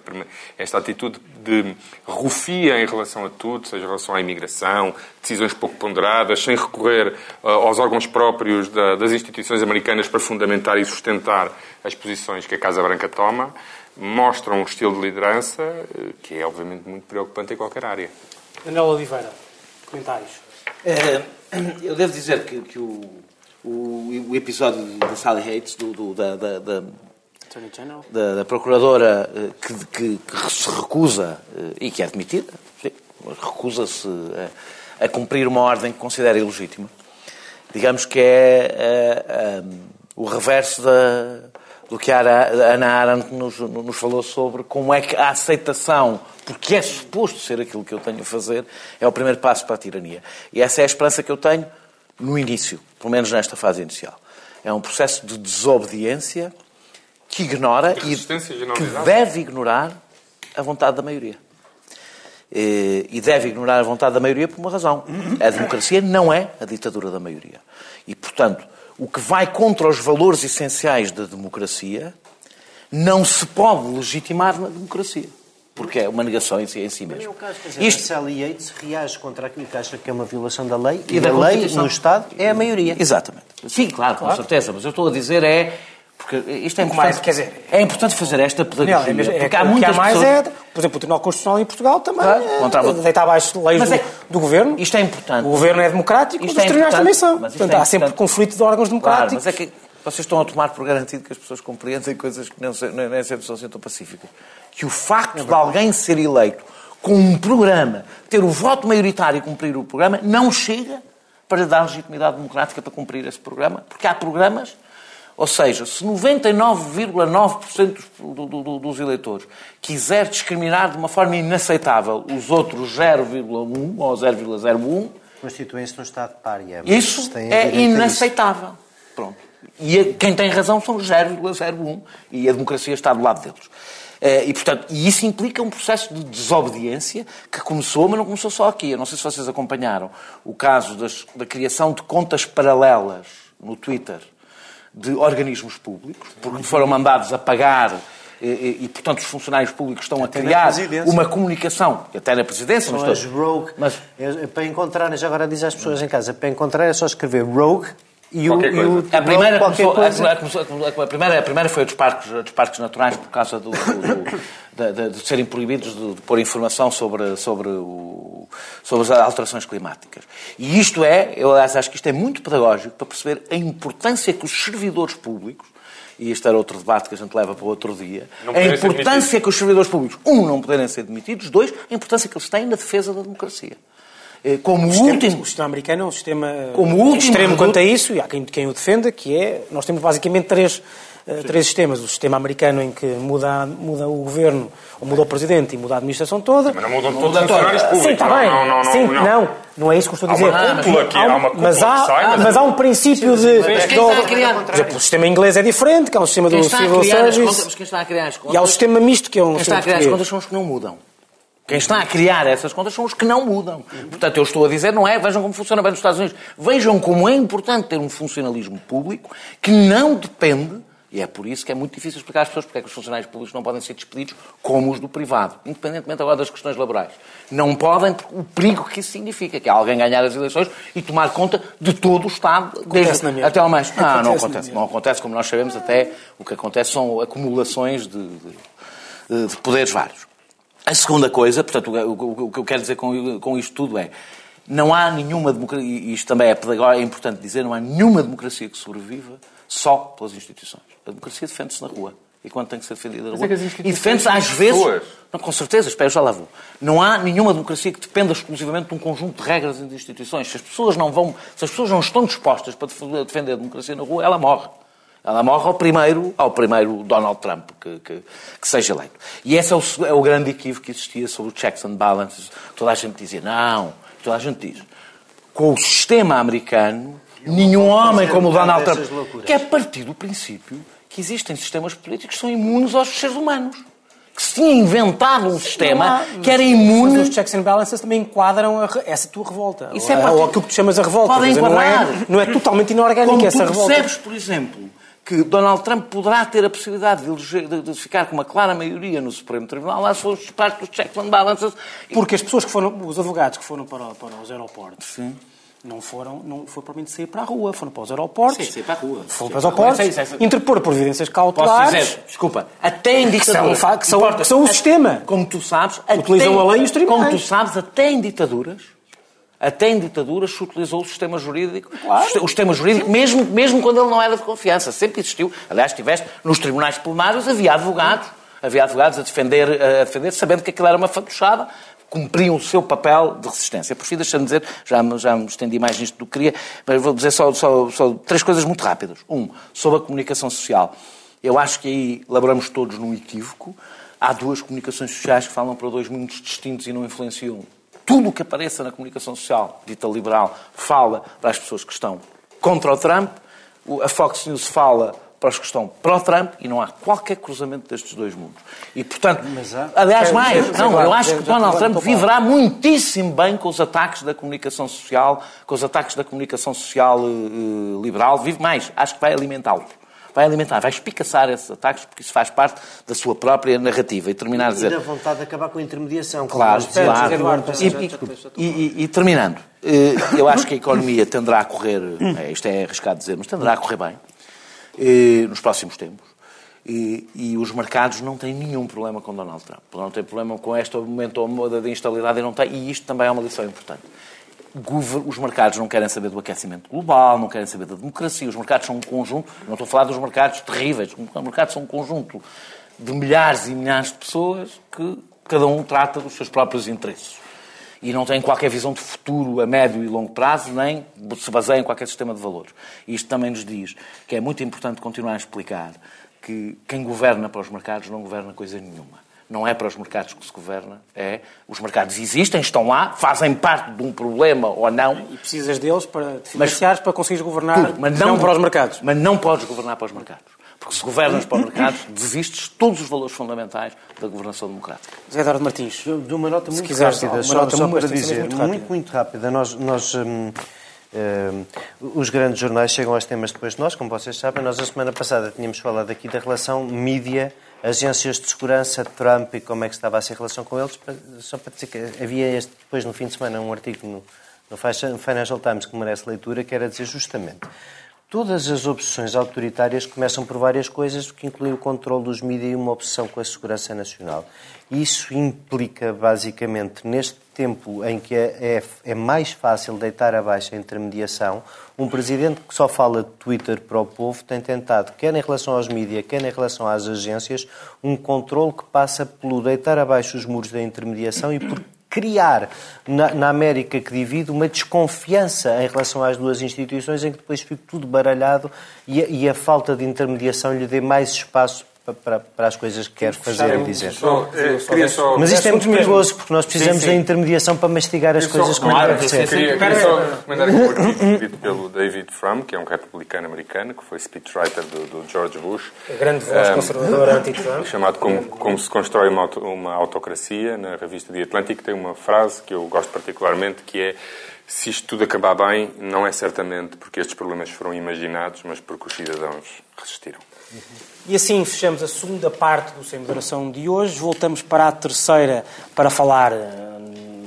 Speaker 3: esta atitude de rufia em relação a tudo, seja em relação à imigração, decisões pouco ponderadas, sem recorrer uh, aos órgãos próprios da, das instituições americanas para fundamentar e sustentar as posições que a Casa Branca toma, mostram um estilo de liderança eh, que é, obviamente, muito preocupante em qualquer área.
Speaker 1: Daniel Oliveira, comentários.
Speaker 2: É, eu devo dizer que, que o, o, o, episódio da Sally Hates, do, do da, da, da, da, da Procuradora eh, que, que, que, se recusa, e que é admitida, recusa-se a, a, cumprir uma ordem que considera ilegítima, digamos que é, é, é o reverso da do que a Ana Arendt nos, nos falou sobre como é que a aceitação, porque é suposto ser aquilo que eu tenho a fazer, é o primeiro passo para a tirania. E essa é a esperança que eu tenho no início, pelo menos nesta fase inicial. É um processo de desobediência que ignora e que deve ignorar a vontade da maioria. E deve ignorar a vontade da maioria por uma razão. A democracia não é a ditadura da maioria. E, portanto, o que vai contra os valores essenciais da democracia não se pode legitimar na democracia. Porque é uma negação em si, em si mesmo.
Speaker 4: É o caso, quer dizer, Isto... Sally Yates reage contra aquilo que acha que é uma violação da lei e, e da, da lei no Estado é a maioria.
Speaker 2: Exatamente. Sim, claro, claro, com certeza. Mas eu estou a dizer é porque isto é importante, quer dizer, é importante fazer esta pedagogia. Não, é,
Speaker 1: porque há muitas há mais pessoas... é, por exemplo, o Tribunal Constitucional em Portugal também claro, é, deita abaixo leis do, é, do, governo.
Speaker 2: Isto é importante.
Speaker 1: O governo é democrático, isto os é tribunais também são. Portanto, é há sempre conflito de órgãos democráticos.
Speaker 2: Claro, mas é que vocês estão a tomar por garantido que as pessoas compreendem coisas que nem, nem sempre são tão pacíficas. Que o facto é de alguém ser eleito com um programa, ter o voto maioritário e cumprir o programa, não chega para dar legitimidade democrática para cumprir esse programa, porque há programas ou seja, se 99,9% do, do, dos eleitores quiser discriminar de uma forma inaceitável os outros 0,1 ou 0,01...
Speaker 4: Constituem-se num Estado pária.
Speaker 2: Isso é inaceitável. Pronto. E quem tem razão são 0,01 e a democracia está do lado deles. Eh, e, portanto, e isso implica um processo de desobediência que começou, mas não começou só aqui. Eu não sei se vocês acompanharam o caso das, da criação de contas paralelas no Twitter de organismos públicos, porque foram mandados a pagar e, e, portanto, os funcionários públicos estão
Speaker 4: Até
Speaker 2: a criar uma comunicação, até na presidência,
Speaker 4: São
Speaker 2: mas,
Speaker 4: as rogue.
Speaker 2: mas
Speaker 4: É- Para encontrar, já agora diz às pessoas em casa, para encontrar é só escrever rogue e o, e o.
Speaker 2: A primeira, começou-
Speaker 4: coisa.
Speaker 2: a- a- primeira, a primeira foi a dos parques, dos parques naturais por causa do, do- do- de, de- de serem proibidos de, de pôr informação sobre, sobre, o- sobre as alterações climáticas. E isto é, eu aliás acho que isto é muito pedagógico para perceber a importância que os servidores públicos, e este era outro debate que a gente leva para outro dia, a importância que os servidores públicos, um, não poderem ser demitidos, dois, a importância que eles têm na defesa da democracia. Eh, Como
Speaker 1: O sistema,
Speaker 2: último,
Speaker 1: o sistema americano é um sistema
Speaker 2: Como último
Speaker 1: extremo
Speaker 2: reduto-
Speaker 1: quanto a isso, e há quem, quem o defenda, que é, nós temos basicamente três, eh, três sistemas. O sistema americano em que muda, muda o governo, ou muda o presidente e muda a administração toda.
Speaker 3: Mas não mudam todos os funcionários públicos.
Speaker 1: Sim, está bem.
Speaker 3: Não, não, não,
Speaker 1: Sim,
Speaker 3: não.
Speaker 1: não. Não é isso que eu estou a
Speaker 3: Há
Speaker 1: dizer.
Speaker 3: uma cúpula que- há uma cúpula
Speaker 1: mas, há,
Speaker 3: que sai, mas-
Speaker 1: mas há um princípio de...
Speaker 2: Mas quem está a criar?
Speaker 1: Por exemplo, o sistema inglês é diferente, que é um sistema
Speaker 2: quem
Speaker 1: do
Speaker 2: está
Speaker 1: civil service.
Speaker 2: contas, mas quem está a criar as contas,
Speaker 1: E há o sistema misto, que é um
Speaker 2: Quem está
Speaker 1: sistema
Speaker 2: a criar as contas são os que não mudam. Quem está a criar essas contas são os que não mudam. Portanto, eu estou a dizer, não é? Vejam como funciona bem nos Estados Unidos. Vejam como é importante ter um funcionalismo público que não depende, e é por isso que é muito difícil explicar às pessoas porque é que os funcionários públicos não podem ser despedidos como os do privado, independentemente agora das questões laborais. Não podem, porque o perigo que isso significa, que é alguém ganhar as eleições e tomar conta de todo o Estado, desde,
Speaker 1: mesma.
Speaker 2: até ao mais. Não, não
Speaker 1: Acontece
Speaker 2: acontece. Não acontece, como nós sabemos, até o que acontece são acumulações de- de, de poderes vários. A segunda coisa, portanto, o, que eu quero dizer com, com isto tudo é não há nenhuma democracia, e isto também é pedagógico, é importante dizer, não há nenhuma democracia que sobreviva só pelas instituições. A democracia defende-se na rua. E quando tem que ser defendida na rua.
Speaker 3: é as
Speaker 2: e defende-se às vezes.
Speaker 3: pessoas.
Speaker 2: Não, com certeza, espera, já lá vou. Não há nenhuma democracia que dependa exclusivamente de um conjunto de regras e de instituições. Se as pessoas não vão, se as pessoas não estão dispostas para defender a democracia na rua, ela morre. Ela morre ao primeiro, ao primeiro Donald Trump que, que, que seja eleito. E esse é o, é o grande equívoco que existia sobre os checks and balances. Toda a gente dizia, não. Toda a gente diz. Com o sistema americano, nenhum homem como o Donald Trump, que é partir do princípio que existem sistemas políticos que são imunes aos seres humanos. Que se tinha inventado um sistema que era
Speaker 1: Mas
Speaker 2: imune
Speaker 1: os checks and balances também enquadram a essa tua revolta.
Speaker 2: Isso é
Speaker 1: ou,
Speaker 2: parte-
Speaker 1: ou aquilo que tu chamas a revolta.
Speaker 2: Podem
Speaker 1: dizer, não, é, não é totalmente inorgânica
Speaker 2: Como
Speaker 1: essa
Speaker 2: tu
Speaker 1: revolta.
Speaker 2: percebes, por exemplo, que Donald Trump poderá ter a possibilidade de, eleger- de- de ficar com uma clara maioria no Supremo Tribunal, lá se for parte dos checks and balances.
Speaker 1: Porque as pessoas que foram, os advogados que foram para, para os aeroportos, não foram, não foi propriamente sair para a rua, foram para os aeroportos.
Speaker 2: Sim, sair para a rua.
Speaker 1: Foram
Speaker 2: Sim,
Speaker 1: para os aeroportos,
Speaker 2: Sim, sim, sim.
Speaker 1: interpor providências
Speaker 2: Posso
Speaker 1: cautelares.
Speaker 2: dizer, desculpa, até em
Speaker 1: são,
Speaker 2: ditaduras.
Speaker 1: que são-
Speaker 2: Importa,
Speaker 1: que são o
Speaker 2: a-
Speaker 1: sistema.
Speaker 2: Como tu sabes,
Speaker 1: Utilizam
Speaker 2: até-
Speaker 1: a lei e os tribunais.
Speaker 2: Como tu sabes, até em ditaduras, até em ditaduras se utilizou o sistema jurídico, o sistema jurídico mesmo, mesmo quando ele não era de confiança. Sempre existiu. Aliás, tiveste nos tribunais plenários, havia advogados, havia advogados a defender, a defender sabendo que aquilo era uma fantochada, cumpriam o seu papel de resistência. Por fim, deixa-me dizer, já, me- já me estendi mais nisto do que queria, mas vou dizer só, só, só três coisas muito rápidas. Um, sobre a comunicação social. Eu acho que aí laboramos todos num equívoco. Há duas comunicações sociais que falam para dois mundos distintos e não influenciam. Tudo o que apareça na comunicação social, dita liberal, fala para as pessoas que estão contra o Trump. A Fox News fala para os que estão pró-Trump e não há qualquer cruzamento destes dois mundos. E, portanto,
Speaker 4: Mas
Speaker 2: aliás, mais,
Speaker 1: dizer,
Speaker 2: não,
Speaker 1: claro,
Speaker 2: eu acho que Donald Trump viverá muitíssimo bem com os ataques da comunicação social, com os ataques da comunicação social eh, liberal. Vive mais, acho que vai alimentá-los. Vai alimentar, vai espicaçar esses ataques, porque isso faz parte da sua própria narrativa. E terminar a
Speaker 4: E
Speaker 2: dizer.
Speaker 4: da vontade de acabar com a intermediação.
Speaker 2: Claro, claro.
Speaker 4: Eduardo,
Speaker 2: E, e- e- e terminando, eh, eu acho que a economia tenderá a correr, eh, isto é arriscado dizer, mas tenderá a correr bem eh, nos próximos tempos. E, e os mercados não têm nenhum problema com Donald Trump. Não têm problema com este momento de instabilidade e não têm, e isto também é uma lição importante. Os mercados não querem saber do aquecimento global, não querem saber da democracia. Os mercados são um conjunto, não estou a falar dos mercados terríveis, os mercados são um conjunto de milhares e milhares de pessoas que cada um trata dos seus próprios interesses. E não têm qualquer visão de futuro a médio e longo prazo, nem se baseia em qualquer sistema de valores. E isto também nos diz que é muito importante continuar a explicar que quem governa para os mercados não governa coisa nenhuma. Não é para os mercados que se governa, é. Os mercados existem, estão lá, fazem parte de um problema ou não,
Speaker 1: E precisas deles para te financiares, para conseguires governar,
Speaker 2: tudo, mas
Speaker 1: não,
Speaker 2: não,
Speaker 1: para os mercados.
Speaker 2: Mas não podes governar para os mercados. Porque se governas para mercados, desistes todos os valores fundamentais da governação democrática.
Speaker 1: Zé Eduardo Martins.
Speaker 4: De uma nota muito
Speaker 1: quiseres,
Speaker 4: rápida,
Speaker 1: uma
Speaker 4: só,
Speaker 1: nota
Speaker 4: só
Speaker 1: muito-
Speaker 4: para dizer,
Speaker 1: muito
Speaker 4: muito,
Speaker 1: rápida.
Speaker 4: muito, rápida. Nós, nós, hum, hum, os grandes jornais chegam aos temas depois de nós, como vocês sabem. Nós, a semana passada, tínhamos falado aqui da relação mídia, agências de segurança, Trump e como é que estava a ser a relação com eles. Só para dizer que havia este, depois, no fim de semana, um artigo no, no Financial Times que merece leitura, que era dizer justamente Todas as obsessões autoritárias começam por várias coisas, que incluem o controle dos mídias e uma obsessão com a segurança nacional. Isso implica, basicamente, neste tempo em que é, é- é mais fácil deitar abaixo a intermediação, um presidente que só fala de Twitter para o povo tem tentado, quer em relação aos mídias, quer em relação às agências, um controle que passa pelo deitar abaixo os muros da intermediação e por criar na, na América que divide uma desconfiança em relação às duas instituições em que depois fica tudo baralhado e a, e a falta de intermediação lhe dê mais espaço pa- para, para as coisas que quer fazer e dizer.
Speaker 3: Só, eh, queria só...
Speaker 4: Mas isto é muito perigoso porque nós precisamos
Speaker 3: Sim, sim.
Speaker 4: da intermediação para mastigar as coisas
Speaker 3: só-
Speaker 4: como
Speaker 3: Claro,
Speaker 4: deve ser.
Speaker 3: Queria, queria só recomendar aqui um artigo escrito pelo David Frum, que é um republicano americano, que foi speechwriter do, do George Bush.
Speaker 1: A grande voz
Speaker 3: Um,
Speaker 1: conservadora anti-Trump.
Speaker 3: chamado como, como se constrói uma, auto- uma autocracia, na revista The Atlantic, tem uma frase que eu gosto particularmente, que é se isto tudo acabar bem, não é certamente porque estes problemas foram imaginados, mas porque os cidadãos resistiram.
Speaker 1: E assim fechamos a segunda parte do Sem Moderação de hoje. Voltamos para a terceira para falar eh,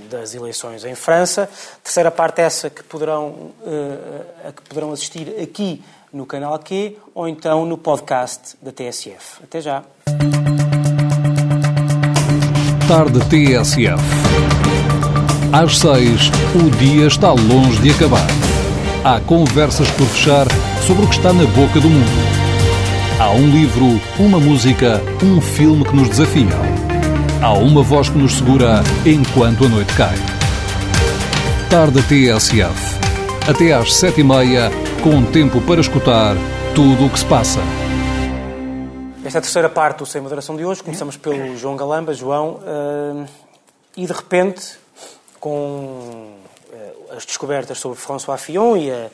Speaker 1: das eleições em França. Terceira parte essa que poderão, eh, a que poderão assistir aqui no canal Q ou então no podcast da TSF. Até já.
Speaker 5: Tarde TSF. Às seis, o dia está longe de acabar. Há conversas por fechar sobre o que está na boca do mundo. Há um livro, uma música, um filme que nos desafiam. Há uma voz que nos segura enquanto a noite cai. Tarde TSF. Até às sete e meia, com tempo para escutar tudo o que se passa.
Speaker 1: Esta é a terceira parte do Sem Moderação de hoje. Começamos pelo João Galamba. João, eh, e de repente, com eh, as descobertas sobre François Fillon e, a-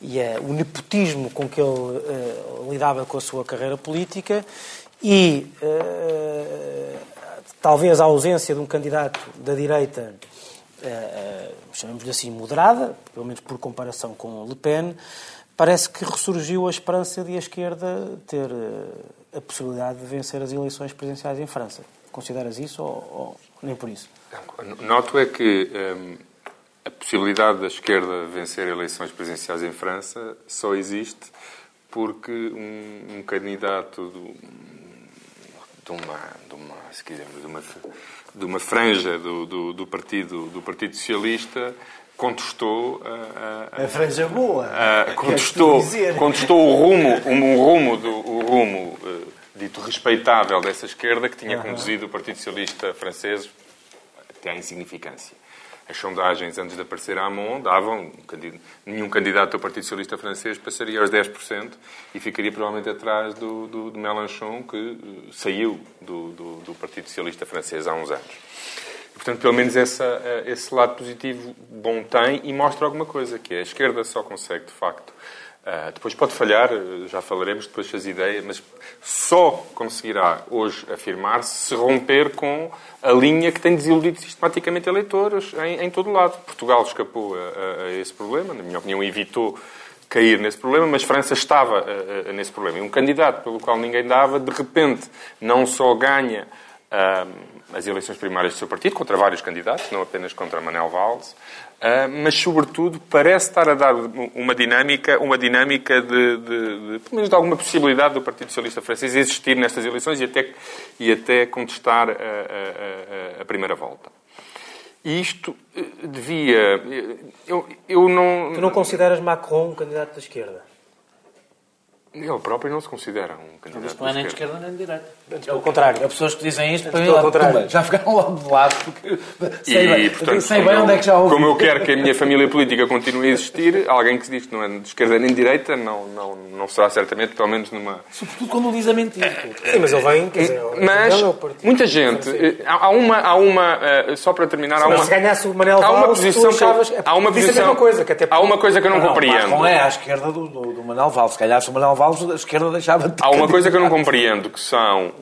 Speaker 1: e a- o nepotismo com que ele eh, lidava com a sua carreira política e eh, talvez a ausência de um candidato da direita, eh, chamemos-lhe assim, moderada, pelo menos por comparação com Le Pen, parece que ressurgiu a esperança de a esquerda ter a possibilidade de vencer as eleições presidenciais em França. Consideras isso ou, ou nem por isso?
Speaker 3: Noto é que hum, a possibilidade da esquerda vencer eleições presidenciais em França só existe porque um, um candidato do- de, uma, de, uma, se quisermos, de uma, de uma franja do, do, do partido, do Partido Socialista contestou a- a-
Speaker 4: A franja boa.
Speaker 3: ah,
Speaker 4: Queres
Speaker 3: contestou, contestou o rumo, um, um rumo, do, o rumo eh, dito respeitável dessa esquerda que tinha conduzido o Partido Socialista francês à insignificância. As sondagens antes de aparecer a Amon davam, um nenhum candidato do Partido Socialista francês passaria aos 10% e ficaria provavelmente atrás do, do, do Mélenchon, que eh, saiu do, do, do Partido Socialista francês há uns anos. Portanto, pelo menos essa, eh, esse lado positivo bom tem e mostra alguma coisa, que é a esquerda só consegue, de facto, ah, depois pode falhar, já falaremos depois das ideias, mas só conseguirá hoje afirmar-se se romper com a linha que tem desiludido sistematicamente eleitores em, em todo o lado. Portugal escapou a, a- a esse problema, na minha opinião, evitou cair nesse problema, mas França estava ah, nesse problema. E um candidato pelo qual ninguém dava, de repente, não só ganha ah, as eleições primárias do seu partido, contra vários candidatos, não apenas contra Manel Valls, ah, mas, sobretudo, parece estar a dar uma dinâmica, uma dinâmica de, de- de, pelo menos, de alguma possibilidade do Partido Socialista francês existir nestas eleições e até, e até contestar a, a- a- primeira volta. E isto eh, devia... Eu, eu não...
Speaker 1: Tu não consideras Macron um candidato da esquerda?
Speaker 3: Ele próprio não se considera um candidato
Speaker 6: Isto não é nem de
Speaker 3: esquerda.
Speaker 6: nem de direita.
Speaker 1: Pelo contrário.
Speaker 6: Há pessoas que dizem isto para mim, pumba, já ficaram logo de lado. Porque sei,
Speaker 3: E,
Speaker 6: bem,
Speaker 3: portanto,
Speaker 6: sei bem
Speaker 3: eu-
Speaker 6: onde é que já ouvi.
Speaker 3: Como eu quero que a minha família política continue a existir, alguém que se diz que não é de esquerda nem de direita não, não, não será certamente, pelo menos numa.
Speaker 6: Sobretudo quando diz a mentira.
Speaker 1: Sim, mas ele vem, quer dizer,
Speaker 3: Mas
Speaker 1: ele é o partido.
Speaker 3: muita gente. Há há uma. Há uma eh, só para terminar, há
Speaker 1: Mas
Speaker 3: uma.
Speaker 1: se ganhasse o Manel
Speaker 3: Há uma
Speaker 1: Valls,
Speaker 3: posição. que
Speaker 1: achavas-
Speaker 3: Há uma posição.
Speaker 1: mesma coisa, que até
Speaker 3: Há uma coisa que eu não
Speaker 6: Não,
Speaker 3: compreendo.
Speaker 6: Macron é à esquerda do, do, do Manel Valls. Se calhar se o Manel
Speaker 2: Valls, a esquerda deixava de
Speaker 3: Há uma coisa que eu não compreendo, que são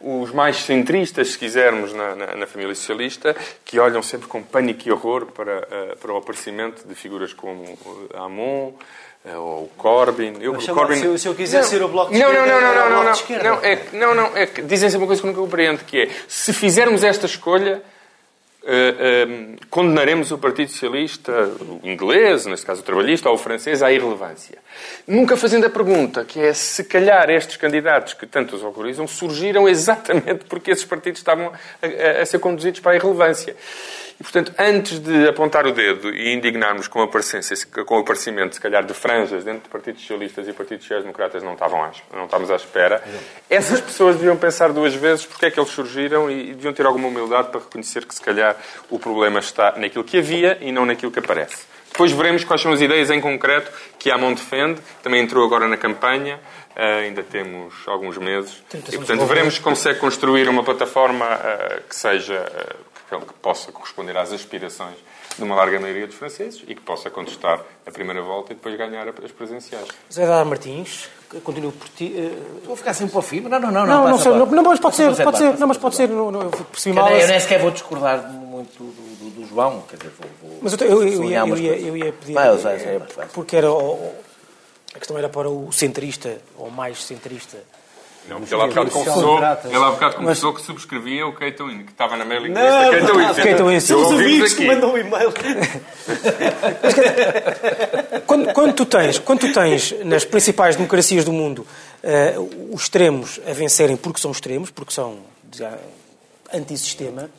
Speaker 3: os mais centristas, se quisermos, na, na- na família socialista, que olham sempre com pânico e horror para, eh, para o aparecimento de figuras como eh, Amon eh, ou Corbyn. Eu,
Speaker 4: Mas
Speaker 3: Corbyn...
Speaker 4: se eu- se eu quiser ser o Bloco de
Speaker 3: não, não,
Speaker 4: Esquerda,
Speaker 3: não, não, não, não,
Speaker 4: de Esquerda.
Speaker 3: não, é não, não, é que dizem sempre uma coisa que eu nunca compreendo, que é, se fizermos esta escolha, eh, condenaremos o Partido Socialista, o inglês, neste caso o trabalhista, ou o francês, à irrelevância. Nunca fazendo a pergunta, que é se calhar estes candidatos que tanto os horrorizam surgiram exatamente porque esses partidos estavam a, a- a ser conduzidos para a irrelevância. E, portanto, antes de apontar o dedo e indignarmos com, com o aparecimento, se calhar, de franjas dentro de partidos socialistas e partidos sociais-democratas não, estavam à, não estávamos à espera, essas pessoas deviam pensar duas vezes porque é que eles surgiram e, e deviam ter alguma humildade para reconhecer que, se calhar, o problema está naquilo que havia e não naquilo que aparece. Depois veremos quais são as ideias em concreto que a Amon defende, também entrou agora na campanha, eh, ainda temos alguns meses, e, portanto, veremos se consegue construir uma plataforma eh, que seja... eh, que, que possa corresponder às aspirações de uma larga maioria dos franceses e que possa contestar a primeira volta e depois ganhar as presidenciais.
Speaker 1: José Dar Martins, continuo por ti. eh,
Speaker 2: Vou ficar sempre para o fim? Não, não, não.
Speaker 1: Não, não, sei, não, não, mas pode ser,
Speaker 2: Zé
Speaker 1: pode ser, não, mas pode ser, não, não, eu mal.
Speaker 6: nem- eu nem sequer vou discordar muito do, do- do João, quer dizer, vou, vou
Speaker 1: Mas eu, eu, eu, ia, eu, ia, eu ia pedir.
Speaker 2: Vai,
Speaker 1: eh,
Speaker 2: vai.
Speaker 1: porque era. o- a questão era para o centrista, ou mais centrista.
Speaker 3: Não, porque ele há bocado confessou, ele há bocado confessou que subscrevia o Keito In, que estava na mailing list
Speaker 4: Não,
Speaker 3: da Keito In.
Speaker 1: Keito In,
Speaker 3: Eu
Speaker 1: sim.
Speaker 3: ouvi-vos
Speaker 4: Os amigos que mandam um e-mail.
Speaker 1: Quando, quando tu tens, quando tu tens nas principais democracias do mundo eh, os extremos a vencerem porque são extremos, porque são já, antissistema,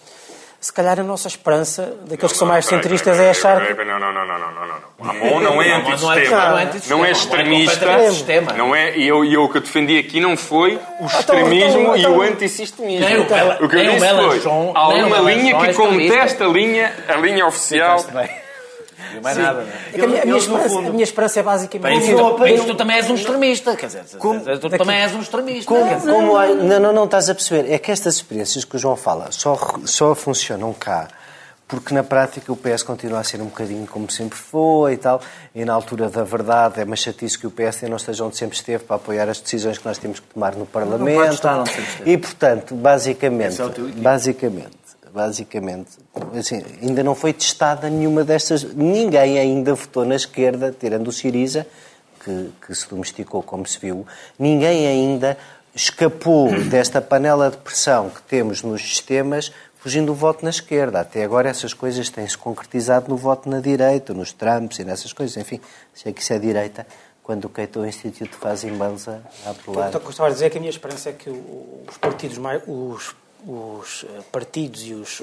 Speaker 1: se calhar a nossa esperança daqueles que são mais centristas é achar
Speaker 3: Não, não, não, não, não, não. não. Amon não é
Speaker 6: Não, não é-
Speaker 3: antissistema.
Speaker 6: não é antissistema,
Speaker 3: Não é
Speaker 6: é
Speaker 3: extremista.
Speaker 6: sistema.
Speaker 3: Não é, e eu, e eu o que eu defendi aqui não foi o extremismo
Speaker 1: então,
Speaker 3: e
Speaker 1: então-
Speaker 3: o antisistemismo.
Speaker 6: Nem o
Speaker 3: que eu disse foi, há uma linha que
Speaker 6: é
Speaker 3: contesta a linha, a linha oficial.
Speaker 2: E mais nada, não é?
Speaker 1: É que a, minha, a minha
Speaker 4: Eles, no
Speaker 1: esperança,
Speaker 4: fundo-
Speaker 1: a minha esperança é basicamente.
Speaker 6: Tu,
Speaker 4: não
Speaker 6: bem,
Speaker 4: apanham-
Speaker 6: tu também és um extremista, quer dizer,
Speaker 1: Como-
Speaker 6: tu também és um extremista.
Speaker 4: Como,
Speaker 6: dizer.
Speaker 4: como há- não, não, não estás a perceber. É que estas experiências que o João fala só, só funcionam cá porque na prática o PS continua a ser um bocadinho como sempre foi e tal, e na altura da verdade é uma chatice que o PSD não esteja onde sempre esteve para apoiar as decisões que nós temos que tomar no Parlamento.
Speaker 2: pode estar onde sempre esteve.
Speaker 4: E, portanto, basicamente,
Speaker 2: é o teu equilíbrio.
Speaker 4: basicamente, basicamente, assim, ainda não foi testada nenhuma destas, ninguém ainda votou na esquerda, tirando o Siriza, que, que se domesticou como se viu, ninguém ainda escapou desta panela de pressão que temos nos sistemas fugindo do voto na esquerda. Até agora essas coisas têm-se concretizado no voto na direita, nos Trumps e nessas coisas. Enfim, sei que isso é direita quando o Cato Institute faz e-mails a, a apelar.
Speaker 1: Então, o que eu estava a dizer é que a minha esperança é que os partidos mais. Os, os eh, partidos e os,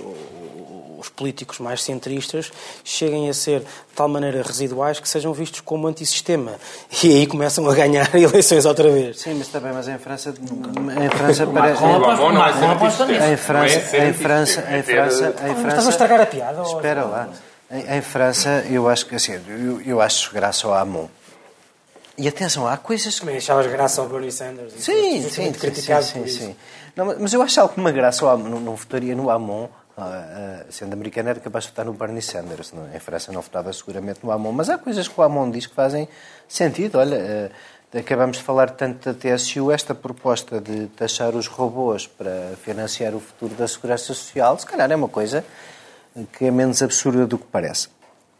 Speaker 1: os políticos mais centristas cheguem a ser de tal maneira residuais que sejam vistos como antissistema. E aí começam a ganhar eleições outra vez.
Speaker 4: Sim, mas também, mas em França, em França parece...
Speaker 3: É
Speaker 6: nisso.
Speaker 4: Em França,
Speaker 3: é
Speaker 4: em França,
Speaker 3: é
Speaker 4: em França, em França...
Speaker 1: estás a estragar a piada?
Speaker 4: Espera lá. Em, França, eu acho que assim, eu, eu acho graça ao Amon. E atenção, há coisas que
Speaker 1: Também achavas graça ao Bernie Sanders.
Speaker 4: Sim, sim, sim,
Speaker 1: criticado
Speaker 4: sim,
Speaker 1: por
Speaker 4: sim,
Speaker 1: isso.
Speaker 4: sim. Não, mas- eu acho alguma graça Amon. Não, não votaria no Amon. ah, ah, sendo americano, era capaz de votar no Bernie Sanders. Não? é? Em França não votava seguramente no Amon. Mas há coisas que o Amon diz que fazem sentido. Olha, ah, acabamos de falar tanto da TSU. Esta proposta de taxar os robôs para financiar o futuro da segurança social, se calhar é uma coisa que é menos absurda do que parece.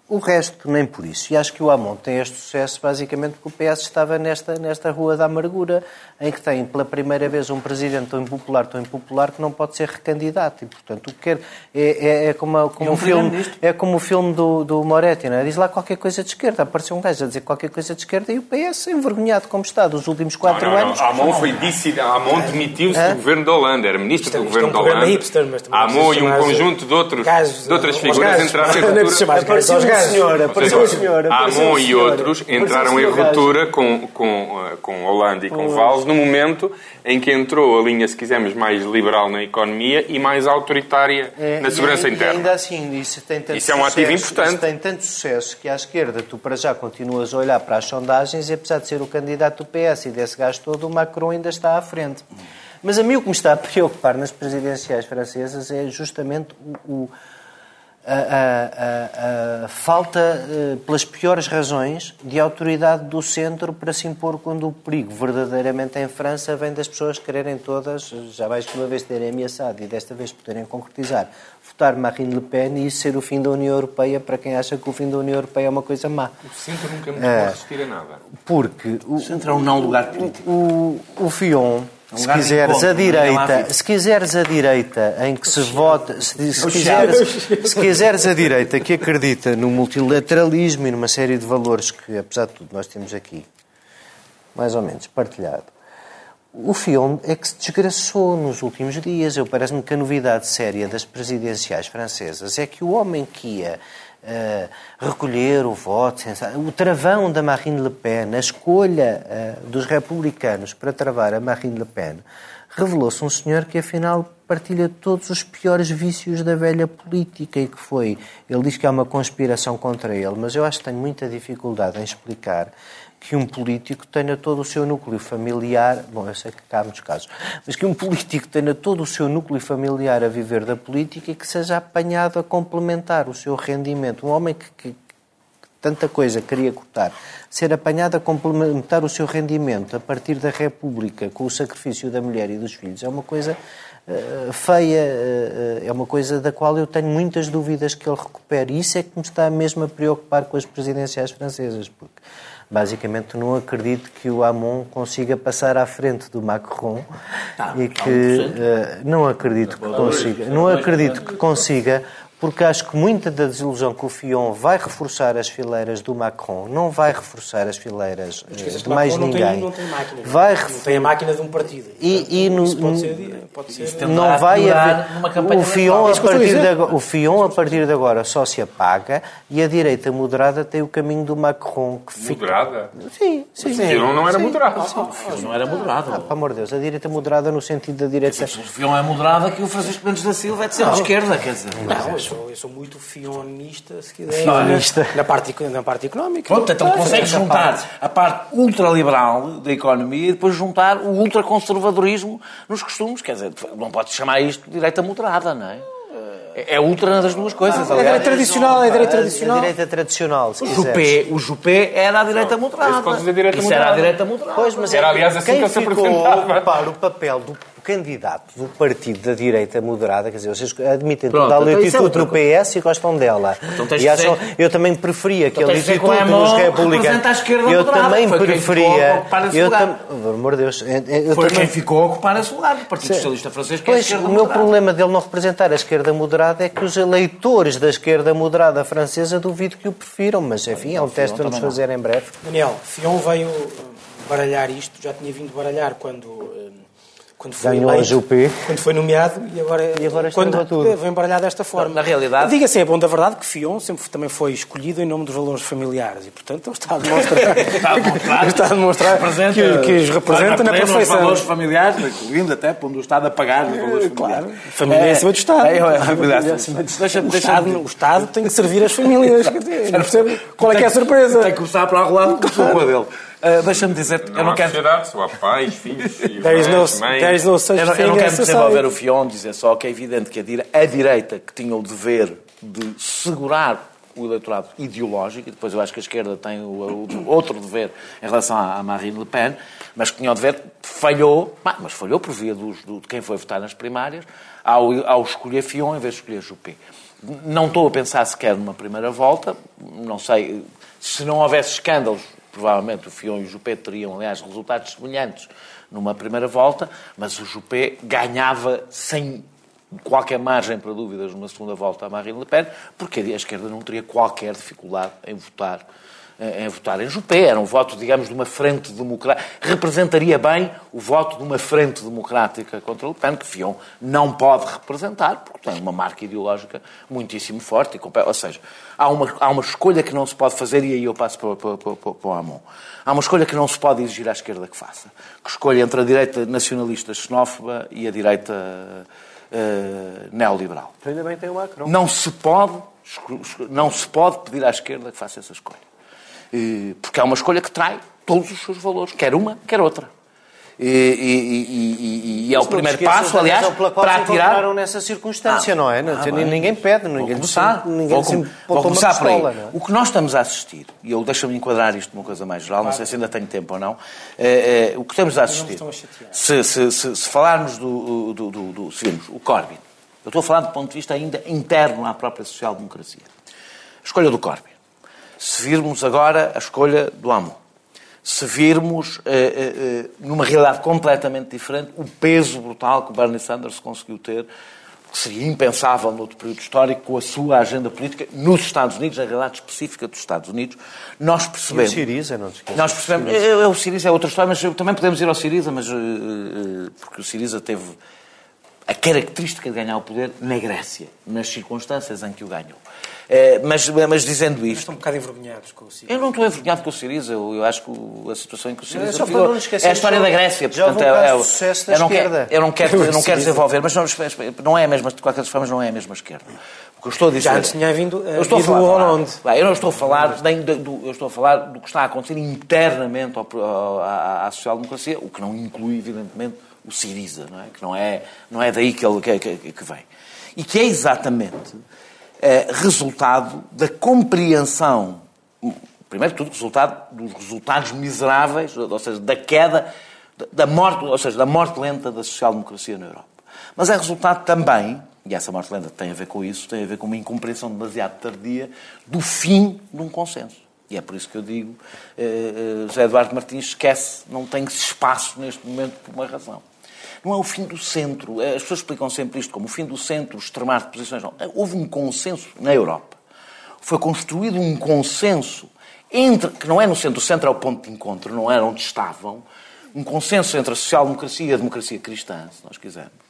Speaker 4: O resto, nem por isso. E acho que o Amon tem este sucesso basicamente porque o PS estava nesta, nesta rua da amargura, em que tem pela primeira vez um presidente tão impopular, tão impopular, que não pode ser recandidato. E, portanto, o que quer é, é, é como, como
Speaker 6: E um
Speaker 4: o filme, é como o filme do, do Moretti, não é? diz lá qualquer coisa de esquerda. Apareceu um gajo a dizer qualquer coisa de esquerda e o PS, envergonhado como está, dos últimos quatro
Speaker 3: Não, não,
Speaker 4: anos.
Speaker 3: não. Amon foi dissidente. Amon demitiu-se do governo da Holanda. Era ministro
Speaker 1: Isto é-
Speaker 3: do
Speaker 1: é
Speaker 3: governo da Holanda.
Speaker 1: hipster,
Speaker 3: Amon e um conjunto de, outros,
Speaker 1: Gajos,
Speaker 3: de outras figuras
Speaker 1: gajos.
Speaker 3: entraram
Speaker 1: chamar
Speaker 4: Apareceu
Speaker 1: gajos
Speaker 4: um
Speaker 1: aos gajos.
Speaker 4: senhor, apareceu um
Speaker 3: Ou seja,
Speaker 4: senhor, apareceu um
Speaker 3: Amon e outros entraram em ruptura com, com, eh, com Holanda e com Valls no momento em que entrou a linha, se quisermos, mais liberal na economia e mais autoritária
Speaker 4: É,
Speaker 3: na segurança interna.
Speaker 4: Ainda assim, isso tem tanto
Speaker 3: Isso é um ativo importante.
Speaker 4: isso tem tanto sucesso que à esquerda tu para já continuas a olhar para as sondagens e apesar de ser o candidato do PS e desse gajo todo, o Macron ainda está à frente. Mas a mim o que me está a preocupar nas presidenciais francesas é justamente o, o- a, a, a, falta, eh, pelas piores razões, de autoridade do centro para se impor quando o perigo verdadeiramente em França vem das pessoas quererem todas, já mais que uma vez terem ameaçado e desta vez poderem concretizar, votar Marine Le Pen e isso ser o fim da União Europeia para quem acha que o fim da União Europeia é uma coisa má.
Speaker 3: O centro nunca me pode resistir a nada.
Speaker 4: Porque o,
Speaker 2: O centro é um não lugar político.
Speaker 4: o, o Fion, se
Speaker 2: lugar de
Speaker 4: quiseres
Speaker 2: encontro,
Speaker 4: a
Speaker 2: é?
Speaker 4: Direita, se quiseres a direita em que se vota, se, se quiseres, se quiseres a direita que acredita no multilateralismo e numa série de valores que, apesar de tudo, nós temos aqui, mais ou menos partilhado, o Fion é que se desgraçou nos últimos dias. Eu parece-me que a novidade séria das presidenciais francesas é que o homem que ia recolher o voto, o travão da Marine Le Pen, a escolha eh, dos republicanos para travar a Marine Le Pen, revelou-se um senhor que afinal partilha todos os piores vícios da velha política e que foi, ele diz que há uma conspiração contra ele, mas eu acho que tenho muita dificuldade em explicar que um político tenha todo o seu núcleo familiar, bom, eu sei que há muitos casos, mas que um político tenha todo o seu núcleo familiar a viver da política e que seja apanhado a complementar o seu rendimento. Um homem que, que- tanta coisa queria cortar, ser apanhado a complementar o seu rendimento a partir da República com o sacrifício da mulher e dos filhos é uma coisa eh, feia, eh, é uma coisa da qual eu tenho muitas dúvidas que ele recupere. E isso é que me está mesmo a preocupar com as presidenciais francesas, porque basicamente não acredito que o Hamon consiga passar à frente do Macron e que eh, não acredito que consiga, não acredito que consiga porque acho que muita da desilusão que o Fion vai reforçar as fileiras do Macron, não vai reforçar as fileiras eh,
Speaker 1: Esqueças
Speaker 4: de mais
Speaker 1: Macron
Speaker 4: ninguém.
Speaker 1: Não tem, não tem máquina.
Speaker 4: Vai
Speaker 1: não tem a máquina de um partido.
Speaker 4: E- e no-
Speaker 1: isso pode ser... Pode ser
Speaker 2: tem-
Speaker 4: não vai haver.
Speaker 2: numa campanha
Speaker 4: O Fion, a partir de agora, o Fion, a partir de agora, só se apaga e a direita moderada tem o caminho do Macron que fica.
Speaker 3: Moderada?
Speaker 4: Sim, sim.
Speaker 3: Fion não era moderado.
Speaker 2: O Não era moderado.
Speaker 4: Ah, pelo amor de Deus, a direita moderada no sentido da direita.
Speaker 2: Se o Fion é moderado, que o Francisco Mendes da Silva é de centro-esquerda, quer dizer.
Speaker 1: Não, sou, eu sou muito fionista, se quiser.
Speaker 4: Fionista.
Speaker 1: Na parte, na parte económica.
Speaker 2: Pronto, então consegues juntar
Speaker 1: parte.
Speaker 2: a parte ultraliberal da economia e depois juntar o ultraconservadorismo nos costumes. Quer dizer, não podes chamar isto de direita moderada, não é? É é ultra nas duas coisas,
Speaker 1: É a direita
Speaker 2: aliás.
Speaker 1: tradicional, é a direita tradicional.
Speaker 4: A direita tradicional, se
Speaker 2: O. Juppé, o Juppé era a direita moderada.
Speaker 3: pode dizer direita
Speaker 2: Isso era a
Speaker 3: moderada.
Speaker 2: direita moderada.
Speaker 4: Pois, mas
Speaker 3: Era,
Speaker 4: é
Speaker 3: aliás, assim
Speaker 4: quem
Speaker 3: que ele se
Speaker 4: ficou
Speaker 3: apresentava.
Speaker 4: a ocupar o papel do candidato do partido da direita moderada, quer dizer, vocês admitem
Speaker 2: Pronto,
Speaker 4: toda a
Speaker 2: então é
Speaker 4: latitude do PS e gostam dela.
Speaker 2: Então
Speaker 4: e acham,
Speaker 2: dizer-
Speaker 4: eu também preferia que
Speaker 2: Então
Speaker 4: a latitude
Speaker 2: o
Speaker 4: dos republicanos. Eu
Speaker 2: moderada,
Speaker 4: também preferia. Eu tam- amor de Deus. eu- eu
Speaker 2: Foi
Speaker 4: também-
Speaker 2: quem ficou a ocupar esse lugar do Partido Socialista Francês, que é a
Speaker 4: Pois,
Speaker 2: esquerda
Speaker 4: o meu
Speaker 2: moderada.
Speaker 4: problema dele não representar a esquerda moderada é que os eleitores da esquerda moderada francesa duvido que o prefiram, mas enfim, é um teste para nos fazer em breve.
Speaker 1: Daniel, Fion veio baralhar isto, já tinha vindo baralhar quando, eh, quando foi
Speaker 4: Ganhou a
Speaker 1: eleito,
Speaker 4: Juppé.
Speaker 1: quando foi nomeado e agora,
Speaker 4: E agora
Speaker 1: quando
Speaker 4: tudo.
Speaker 1: vem baralhar desta forma.
Speaker 2: Na realidade-
Speaker 1: Diga-se, é bom da verdade que Fion sempre também foi escolhido em nome dos valores familiares e, portanto, ele está a demonstrar,
Speaker 2: Está a demonstrar,
Speaker 1: está a demonstrar que, que os representa na
Speaker 2: Os
Speaker 1: perfeição.
Speaker 2: valores familiares, incluindo até pondo o Estado a pagar os valores
Speaker 1: Claro,
Speaker 2: familiares.
Speaker 1: família é acima do Estado.
Speaker 2: É, é, a família é acima do Estado.
Speaker 1: O
Speaker 2: deixa
Speaker 1: Estado, o Estado tem que servir as famílias. quer dizer, Não percebo qual é que é a surpresa.
Speaker 2: Tem que começar para o lado com a dele. Ah, Deixa-me dizer, eu
Speaker 3: Não
Speaker 2: não
Speaker 3: há
Speaker 2: quero.
Speaker 3: sociedade, só há pais, filhos,
Speaker 1: There is no,
Speaker 3: mães.
Speaker 1: there is no such
Speaker 2: Eu não, eu não quero desenvolver o Fion, dizer só que é evidente que a, dire- a direita que tinha o dever de segurar o eleitorado ideológico, e depois eu acho que a esquerda tem o, o outro dever em relação à, à Marine Le Pen, mas que tinha o dever, falhou, mas falhou por via dos- do, de quem foi votar nas primárias, ao, ao escolher Fion em vez de escolher Juppé. Não estou a pensar sequer numa primeira volta, não sei, se não houvesse escândalos, provavelmente o Fion e o Juppé teriam, aliás, resultados semelhantes numa primeira volta, mas o Juppé ganhava sem qualquer margem para dúvidas numa segunda volta a Marine Le Pen, porque a esquerda não teria qualquer dificuldade em votar em votar em Juppé. Era um voto, digamos, de uma frente democrática. Representaria bem o voto de uma frente democrática contra Le Pen, que Fion não pode representar, porque tem uma marca ideológica muitíssimo forte. Ou seja, há uma, há uma escolha que não se pode fazer, e aí eu passo para, para, para, para, o Amon. Há uma escolha que não se pode exigir à esquerda que faça. Que escolha entre a direita nacionalista xenófoba e a direita eh, neoliberal.
Speaker 4: Ainda bem tem o Macron.
Speaker 2: Não se pode, não se pode pedir à esquerda que faça essa escolha. Porque é uma escolha que trai todos os seus valores, quer uma, quer outra. E, e, e, e é o primeiro passo, aliás,
Speaker 4: razão pela qual
Speaker 2: para
Speaker 4: se
Speaker 2: tirar.
Speaker 4: nessa circunstância,
Speaker 2: Ah,
Speaker 4: não é? Não,
Speaker 2: ah,
Speaker 4: ninguém pede,
Speaker 2: Vou
Speaker 4: ninguém
Speaker 2: começar.
Speaker 4: lhe- ninguém
Speaker 2: vou,
Speaker 4: apontou
Speaker 2: vou começar por aí.
Speaker 4: pistola, é?
Speaker 2: O que nós estamos a assistir, e eu deixo-me enquadrar isto numa coisa mais geral, não sei se ainda tenho tempo ou não, é, é, o que estamos a assistir,
Speaker 1: a
Speaker 2: se, se, se, se falarmos do, do, do, do- se virmos o Corbyn, eu estou a falar do ponto de vista ainda interno à própria social-democracia. A escolha do Corbyn. Se virmos agora a escolha do Amon. Se virmos, eh, eh, eh, numa realidade completamente diferente, o peso brutal que o Bernie Sanders conseguiu ter, que seria impensável noutro período histórico, com a sua agenda política nos Estados Unidos, na realidade específica dos Estados Unidos, nós percebemos...
Speaker 4: E o Siriza, não te esqueças
Speaker 2: Nós percebemos... O Siriza é outra história, mas também podemos ir ao Siriza, mas... eh, eh, porque o Siriza teve a característica de ganhar o poder na Grécia, nas circunstâncias em que o ganhou. Eh, mas, mas dizendo isto,
Speaker 1: Estão um bocado envergonhados com o Ciro.
Speaker 2: eu não estou envergonhado com o Siriza, eu, eu acho que o- a situação em que o Siriza
Speaker 4: só para não esquecer
Speaker 2: é a história da Grécia. Portanto, é,
Speaker 4: de sucesso da
Speaker 2: eu não quero,
Speaker 4: esquerda.
Speaker 2: eu não quero, eu não quero
Speaker 1: Siriza.
Speaker 2: desenvolver, mas não, não é a mesma, de qualquer forma, não é a mesma esquerda. O que eu estou a dizer
Speaker 1: Já antes tinha vindo, eh,
Speaker 2: eu estou a falar,
Speaker 1: o Hollande.
Speaker 2: Eu não estou a falar nem do, do- eu estou a falar do que está a acontecer internamente ao- ao- à, à social-democracia, o que não inclui, evidentemente, o Siriza, não é? que não é, não é daí que ele que, que- que vem. E que é exatamente eh, resultado da compreensão, primeiro de tudo, resultado dos resultados miseráveis, ou seja, da queda, da morte, ou seja, da morte lenta da social-democracia na Europa. Mas é resultado também, e essa morte lenta tem a ver com isso, tem a ver com uma incompreensão demasiado tardia do fim de um consenso. E é por isso que eu digo, eh, eh, José Eduardo Martins esquece, não tem espaço neste momento por uma razão. Não é o fim do centro. As pessoas explicam sempre isto como o fim do centro, extremar de posições. Não. Houve um consenso na Europa. Foi construído um consenso entre, que não é no centro, o centro é o ponto de encontro, não era onde estavam, um consenso entre a social-democracia e a democracia cristã, se nós quisermos,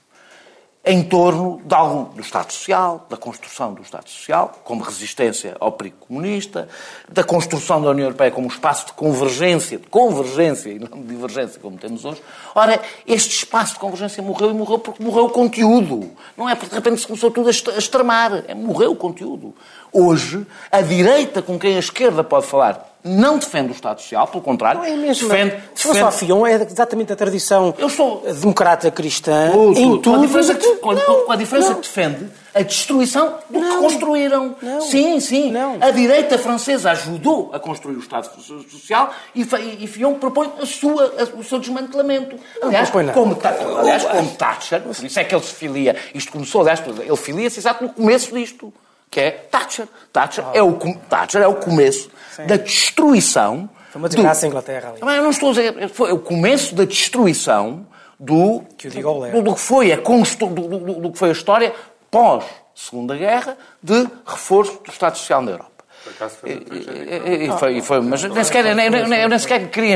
Speaker 2: em torno de algum, do Estado Social, da construção do Estado Social, como resistência ao perigo comunista, da construção da União Europeia como espaço de convergência, de convergência e não de divergência, como temos hoje. Ora, este espaço de convergência morreu e morreu porque morreu o conteúdo. Não é porque de repente se começou tudo a extremar. É, morreu o conteúdo. Hoje, a direita com quem a esquerda pode falar não defende o Estado Social, pelo contrário,
Speaker 1: Não é mesmo.
Speaker 2: defende,
Speaker 1: Se fosse ao
Speaker 2: defende
Speaker 1: Fion, é exatamente a tradição
Speaker 2: Eu sou-
Speaker 1: democrata cristã
Speaker 2: Tudo,
Speaker 1: em
Speaker 2: tudo. Com a diferença, que, com,
Speaker 1: Não,
Speaker 2: com a diferença que defende a destruição do que
Speaker 1: Não.
Speaker 2: construíram.
Speaker 1: Não.
Speaker 2: Sim, sim.
Speaker 1: Não.
Speaker 2: A direita francesa ajudou a construir o Estado Social e, e Fion propõe a sua, a- o seu desmantelamento. Aliás, como, aliás, como Thatcher, por isso é que ele se filia. Isto começou, aliás, ele filia-se exato no começo disto, que é Thatcher. Thatcher, é, o, Thatcher é o começo da destruição.
Speaker 1: Foi uma
Speaker 2: do-
Speaker 1: desgraça a Inglaterra ali.
Speaker 2: Eu não estou a dizer. Foi o começo da destruição do.
Speaker 1: Que o diga
Speaker 2: do, do que foi a constru, do, do- do- do que foi a história pós Segunda Guerra de reforço do Estado Social na Europa.
Speaker 3: Por acaso foi uma tragédia.
Speaker 2: E, e- e foi, e foi- mas nem sequer, nem, nem, nem- eu nem sequer queria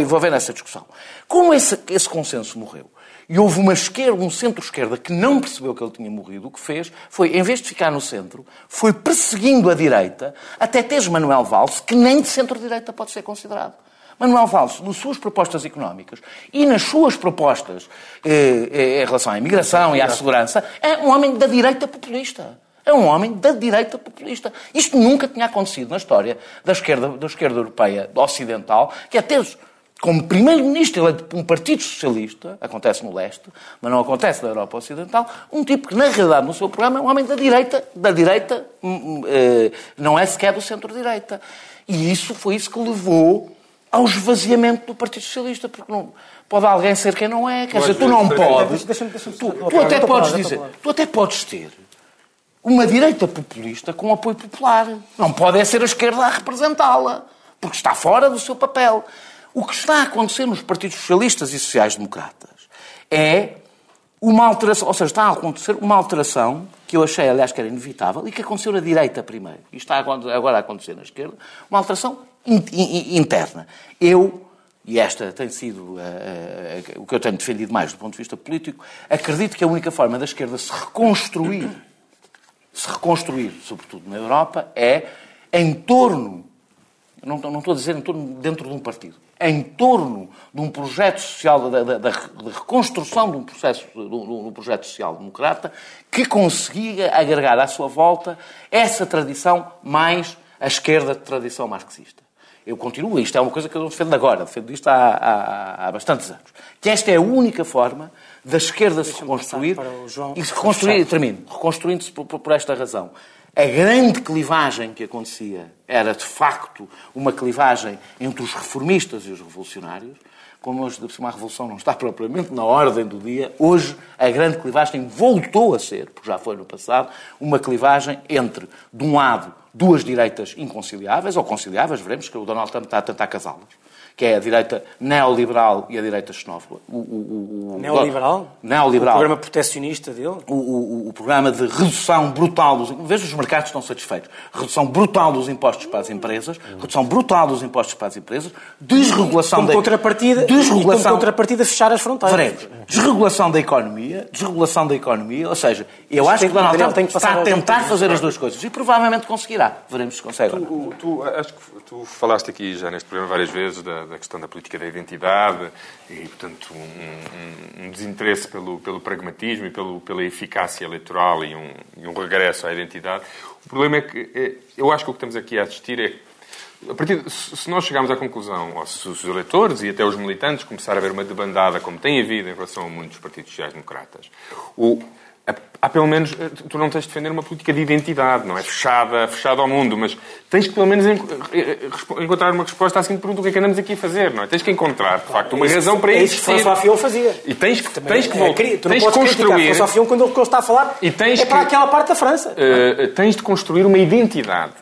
Speaker 2: envolver nessa discussão. Como esse, esse consenso morreu e houve uma esquerda, um centro-esquerda que não percebeu que ele tinha morrido, o que fez foi, em vez de ficar no centro, foi perseguindo a direita até teres Manuel Valls, que nem de centro-direita pode ser considerado. Manuel Valls, nas suas propostas económicas e nas suas propostas eh, eh, em relação à imigração e à segurança, é um homem da direita populista. É um homem da direita populista. Isto nunca tinha acontecido na história da esquerda, da esquerda europeia ocidental, que é teres como primeiro-ministro eleito por um partido socialista, acontece no leste, mas não acontece na Europa Ocidental, um tipo que, na realidade, no seu programa, é um homem da direita, da direita, hum, hum, eh, não é sequer do centro-direita. E isso foi isso que levou ao esvaziamento do Partido Socialista, porque não, pode alguém ser quem não é. Quer dizer, tu não podes. Tu, tu até podes dizer, tu até podes ter uma direita populista com apoio popular. Não pode é ser a esquerda a representá-la, porque está fora do seu papel. O que está a acontecer nos partidos socialistas e sociais-democratas é uma alteração, ou seja, está a acontecer uma alteração que eu achei, aliás, que era inevitável e que aconteceu na direita primeiro e está agora a acontecer na esquerda, uma alteração in- in- interna. Eu, e esta tem sido eh, eh, o que eu tenho defendido mais do ponto de vista político, acredito que a única forma da esquerda se reconstruir se reconstruir, sobretudo na Europa, é em torno, não, não estou a dizer em torno dentro de um partido, em torno de um projeto social, da, da- da- de reconstrução de um, processo, de um- um projeto social-democrata que conseguia agregar à sua volta essa tradição mais a esquerda de tradição marxista. eu continuo, isto é uma coisa que eu não defendo agora, defendo isto há, há, há bastantes anos, que esta é a única forma da esquerda se reconstruir e se reconstruir, termino, reconstruindo-se por, por, por esta razão. A grande clivagem que acontecia era, de facto, uma clivagem entre os reformistas e os revolucionários, como hoje uma revolução não está propriamente na ordem do dia, hoje a grande clivagem voltou a ser, porque já foi no passado, uma clivagem entre, de um lado, duas direitas inconciliáveis, ou conciliáveis, veremos que o Donald Trump está a tentar casá-las, que é a direita neoliberal e a direita xenófoba. O,
Speaker 1: o, o, neoliberal?
Speaker 2: Neoliberal.
Speaker 1: O programa proteccionista dele?
Speaker 2: O, programa de redução brutal dos... Veja, os mercados estão satisfeitos. Redução brutal dos impostos para as empresas, redução brutal dos impostos para as empresas, desregulação
Speaker 1: como
Speaker 2: da...
Speaker 1: Contrapartida, desregulação... Como contrapartida fechar as fronteiras.
Speaker 2: Veremos. Desregulação da economia, desregulação da economia, ou seja, eu acho que Donald Trump está a tentar fazer as duas coisas e provavelmente conseguirá. Veremos se consegue.
Speaker 3: Tu, tu, acho que tu falaste aqui já neste programa várias vezes da, da questão da política da identidade e, portanto, um, um, um desinteresse pelo, pelo pragmatismo e pelo, pela eficácia eleitoral e um, e um regresso à identidade. O problema é que é, eu acho que o que estamos aqui a assistir é a partir de, se nós chegarmos à conclusão, ou se os eleitores e até os militantes começarem a haver uma debandada, como tem havido em relação a muitos partidos sociais-democratas, o, há pelo menos, eh, tu não tens de defender uma política de identidade, não é fechada, fechada ao mundo, mas tens que pelo menos eh, eh, encontrar uma resposta à seguinte pergunta, o que é que andamos aqui a fazer, não é? Tens que encontrar, de facto, uma razão para isso.
Speaker 1: É isso que François Fillon fazia.
Speaker 3: E tens que, tens que,
Speaker 1: é, tu não tens podes construir... François Fillon quando ele está a falar
Speaker 3: e tens
Speaker 1: é para
Speaker 3: que,
Speaker 1: aquela parte da França.
Speaker 3: Tens de construir uma identidade.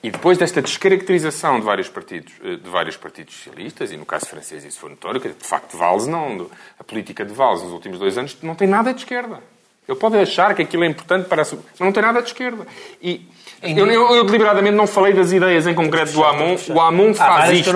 Speaker 3: E depois desta descaracterização de vários partidos, de vários partidos socialistas, e no caso francês isso foi notório, que de facto Valls não, a política de Valls nos últimos dois anos não tem nada de esquerda. Ele pode achar que aquilo é importante para a mas não tem nada de esquerda. E eu, eu, eu, deliberadamente não falei das ideias em concreto do Amon. O Amon faz isto.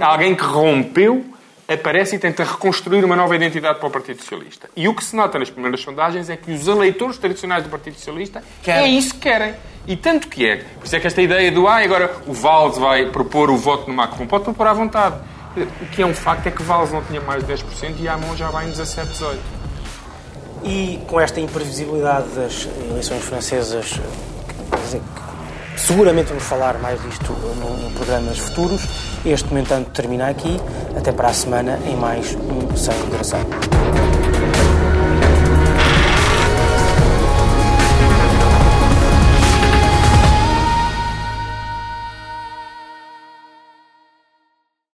Speaker 3: Alguém que rompeu aparece e tenta reconstruir uma nova identidade para o Partido Socialista. E o que se nota nas primeiras sondagens é que os eleitores tradicionais do Partido Socialista querem. é isso que querem. E tanto que é. Por isso é que esta ideia do ah, agora o Valls vai propor o voto no Macron. Pode propor à vontade. O que é um facto é que Valls não tinha mais de 10% e Amon já vai em 17, 18.
Speaker 1: E com esta imprevisibilidade das eleições francesas, quer dizer, seguramente vamos falar mais disto em programas futuros. Este, no entanto, termina aqui. Até para a semana em mais um Sem Moderação.